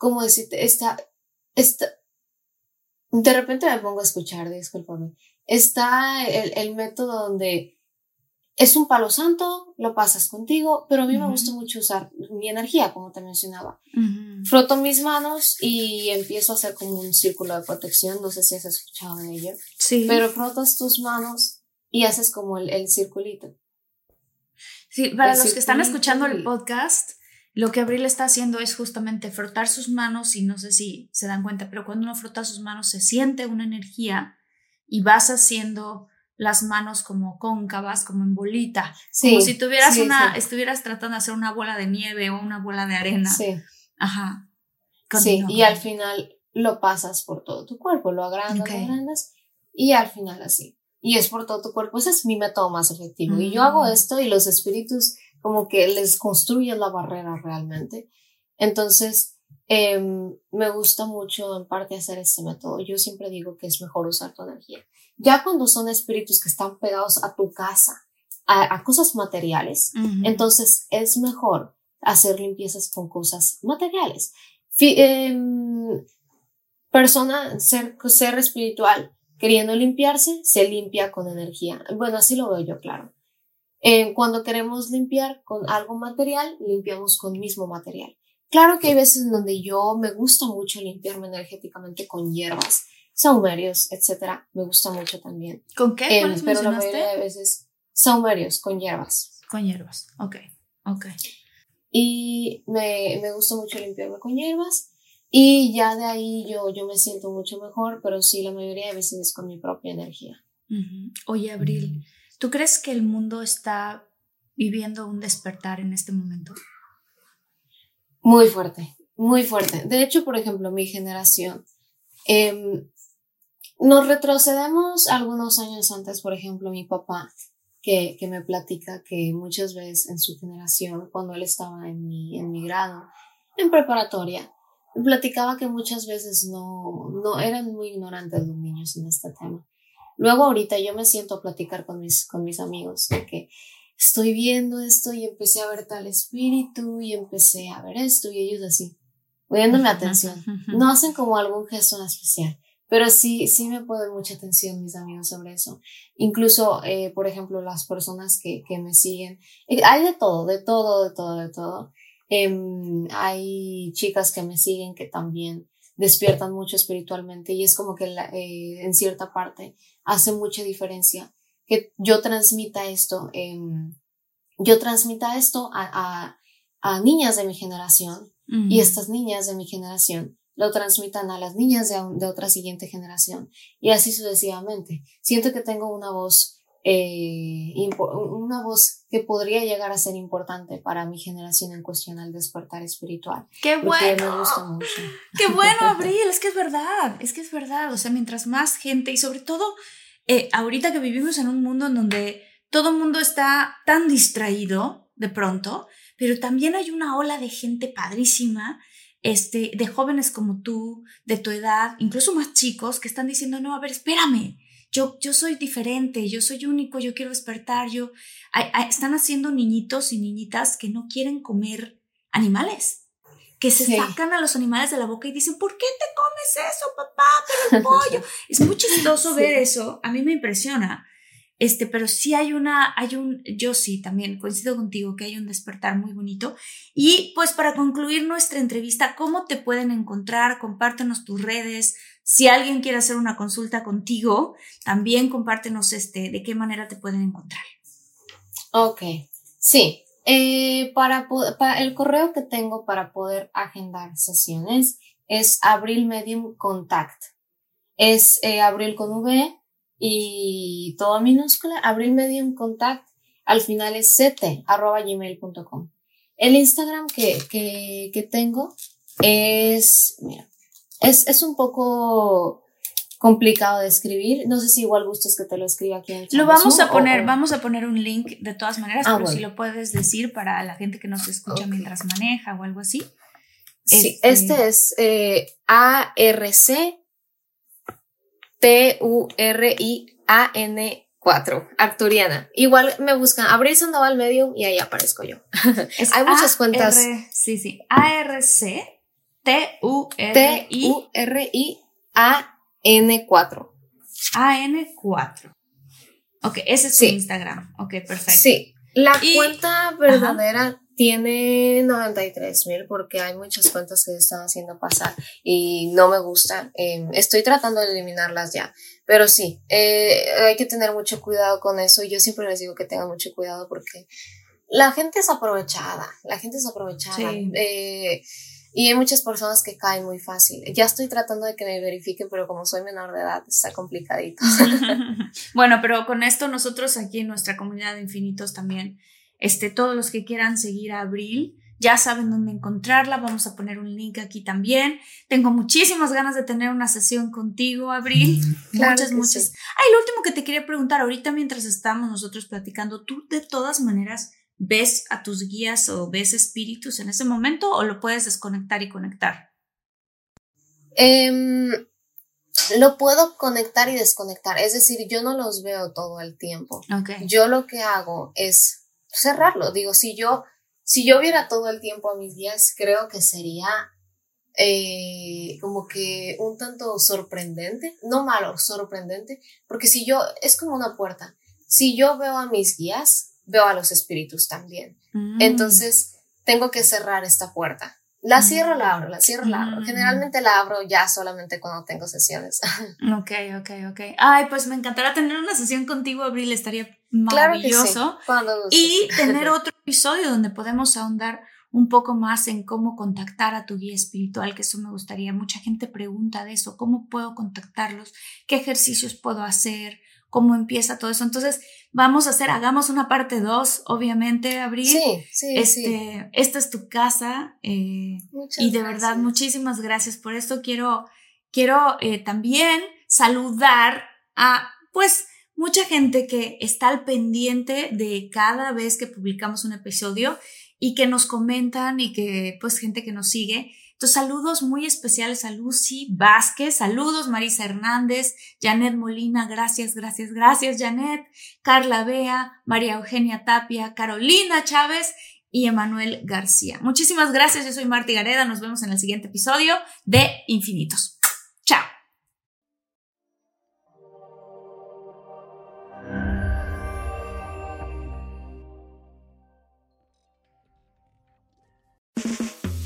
¿cómo decirte? Esta, de repente me pongo a escuchar, discúlpame. Está el, el, método donde es un palo santo, lo pasas contigo, pero a mí me gusta mucho usar mi energía, como te mencionaba. Froto mis manos y empiezo a hacer como un círculo de protección, no sé si has escuchado de ello. Sí. Pero frotas tus manos y haces como el, el circulito. Sí, para los que están escuchando el podcast, lo que Abril está haciendo es justamente frotar sus manos y no sé si se dan cuenta, pero cuando uno frota sus manos se siente una energía y vas haciendo las manos como cóncavas, como en bolita, como si tuvieras una, estuvieras tratando de hacer una bola de nieve o una bola de arena. Sí. Ajá. sí, y al final lo pasas por todo tu cuerpo, lo agrandas, lo agrandas y al final así. Y es por todo tu cuerpo, ese es mi método más efectivo. Y yo hago mm. esto y los espíritus como que les construye la barrera realmente. Entonces, em, me gusta mucho en parte hacer este método. Yo siempre digo que es mejor usar tu energía. Ya cuando son espíritus que están pegados a tu casa, a, cosas materiales, entonces es mejor hacer limpiezas con cosas materiales. Em, persona, ser, ser espiritual, queriendo limpiarse, se limpia con energía. Bueno, así lo veo yo, claro. Eh, cuando queremos limpiar con algo material, limpiamos con mismo material. Claro que hay veces en donde yo me gusta mucho limpiarme energéticamente con hierbas, saumerios, etcétera. Me gusta mucho también. ¿Con qué? Eh, pero la mayoría de veces saumerios con hierbas. Con hierbas, ok, ok. Y me, me gusta mucho limpiarme con hierbas. Y ya de ahí yo, yo me siento mucho mejor, pero sí, la mayoría de veces es con mi propia energía. Oye, Abril, ¿Tú crees que el mundo está viviendo un despertar en este momento? Muy fuerte, muy fuerte. De hecho, por ejemplo, mi generación, em, nos retrocedemos algunos años antes, por ejemplo, mi papá, que, que, me platica que muchas veces en su generación, cuando él estaba en mi, en mi grado, en preparatoria, platicaba que muchas veces no, no eran muy ignorantes los niños en este tema. Luego ahorita yo me siento a platicar con mis, con mis amigos de que estoy viendo esto y empecé a ver tal espíritu y empecé a ver esto y ellos así, poniéndome atención. No hacen como algún gesto en especial, pero sí, sí me ponen mucha atención mis amigos sobre eso. Incluso, eh, por ejemplo, las personas que, que me siguen. Eh, hay de todo, de todo, de todo, de todo. Em, hay chicas que me siguen que también despiertan mucho espiritualmente y es como que eh, en cierta parte hace mucha diferencia que yo transmita esto, yo transmita esto a, a, niñas de mi generación y estas niñas de mi generación lo transmitan a las niñas de, de, otra siguiente generación y así sucesivamente. Siento que tengo una voz, eh, una voz que podría llegar a ser importante para mi generación en cuestión al despertar espiritual. ¡Qué bueno! Me gusta mucho. ¡Qué bueno, Abril! Es que es verdad, es que es verdad. O sea, mientras más gente y sobre todo eh, ahorita que vivimos en un mundo en donde todo mundo está tan distraído de pronto, pero también hay una ola de gente padrísima, este, de jóvenes como tú, de tu edad, incluso más chicos, que están diciendo, no, a ver, espérame, yo, yo soy diferente, yo soy único, yo quiero despertar, yo... están haciendo niñitos y niñitas que no quieren comer animales, que se sacan a los animales de la boca y dicen, ¿por qué te comes eso, papá? Pero el pollo. es muy chistoso ver eso, a mí me impresiona. Este, pero sí hay una, hay un, yo sí también coincido contigo que hay un despertar muy bonito. Y pues para concluir nuestra entrevista, ¿cómo te pueden encontrar? Compártenos tus redes, si alguien quiere hacer una consulta contigo, también compártenos este, de qué manera te pueden encontrar. Ok, sí. Eh, para, el correo que tengo para poder agendar sesiones es Abril Medium Contact. Es eh, Abril con V y todo minúscula, Abril Medium Contact. Al final es ct, arroba gmail.com. El Instagram que, que, que tengo es, mira, es, es un poco complicado de escribir. No sé si igual gustas que te lo escriba aquí en Lo vamos a poner, vamos a poner un link de todas maneras, ah, pero si lo puedes decir para la gente que nos escucha mientras maneja o algo así. Sí, este, este es eh, A-R-C T-U-R-I-A-N 4, Arturiana. Igual me buscan Abril Sandoval Medium y ahí aparezco yo. Hay muchas cuentas. Sí, sí. A-R-C T-U-R-I-A-N-4. A-N-4. Ok, ese es su Instagram. Ok, perfecto. Sí. La cuenta verdadera tiene 93 mil porque hay muchas cuentas que están haciendo pasar y no me gustan. Em, estoy tratando de eliminarlas ya. Pero sí, eh, hay que tener mucho cuidado con eso y yo siempre les digo que tengan mucho cuidado porque la gente es aprovechada. La gente es aprovechada. Eh, y hay muchas personas que caen muy fácil. Ya estoy tratando de que me verifiquen, pero como soy menor de edad, está complicadito. bueno, pero con esto nosotros aquí en nuestra comunidad de infinitos también, este, todos los que quieran seguir a Abril, ya saben dónde encontrarla. Vamos a poner un link aquí también. Tengo muchísimas ganas de tener una sesión contigo, Abril. Mm, muchas, muchas. Ay, lo último que te quería preguntar ahorita mientras estamos nosotros platicando, tú de todas maneras ves a tus guías o ves espíritus en ese momento o lo puedes desconectar y conectar? Em, lo puedo conectar y desconectar, es decir, yo no los veo todo el tiempo. Yo lo que hago es cerrarlo. Digo, si yo, si yo viera todo el tiempo a mis guías, creo que sería eh, como que un tanto sorprendente, no malo, sorprendente, porque si yo, es como una puerta, si yo veo a mis guías, veo a los espíritus también. Mm. Entonces, tengo que cerrar esta puerta. La mm. cierro, la abro, la cierro, la abro. Mm. Generalmente la abro ya solamente cuando tengo sesiones. Ok, ok, ok. Ay, pues me encantará tener una sesión contigo, Abril, estaría maravilloso. y tener otro episodio donde podemos ahondar un poco más en cómo contactar a tu guía espiritual, que eso me gustaría. Mucha gente pregunta de eso, ¿cómo puedo contactarlos? ¿Qué ejercicios puedo hacer? Cómo empieza todo eso. Entonces, vamos a hacer, hagamos una parte dos, obviamente, Abril. Sí, sí, este, Esta es tu casa. Eh, y de verdad, muchísimas gracias por esto. Quiero, quiero eh, también saludar a, pues, mucha gente que está al pendiente de cada vez que publicamos un episodio y que nos comentan y que, pues, gente que nos sigue. Entonces, saludos muy especiales a Lucy Vázquez, saludos Marisa Hernández, Janet Molina, gracias, gracias, gracias Janet, Carla Bea, María Eugenia Tapia, Carolina Chávez y Emanuel García. Muchísimas gracias, yo soy Marti Gareda, nos vemos en el siguiente episodio de Infinitos. Chao.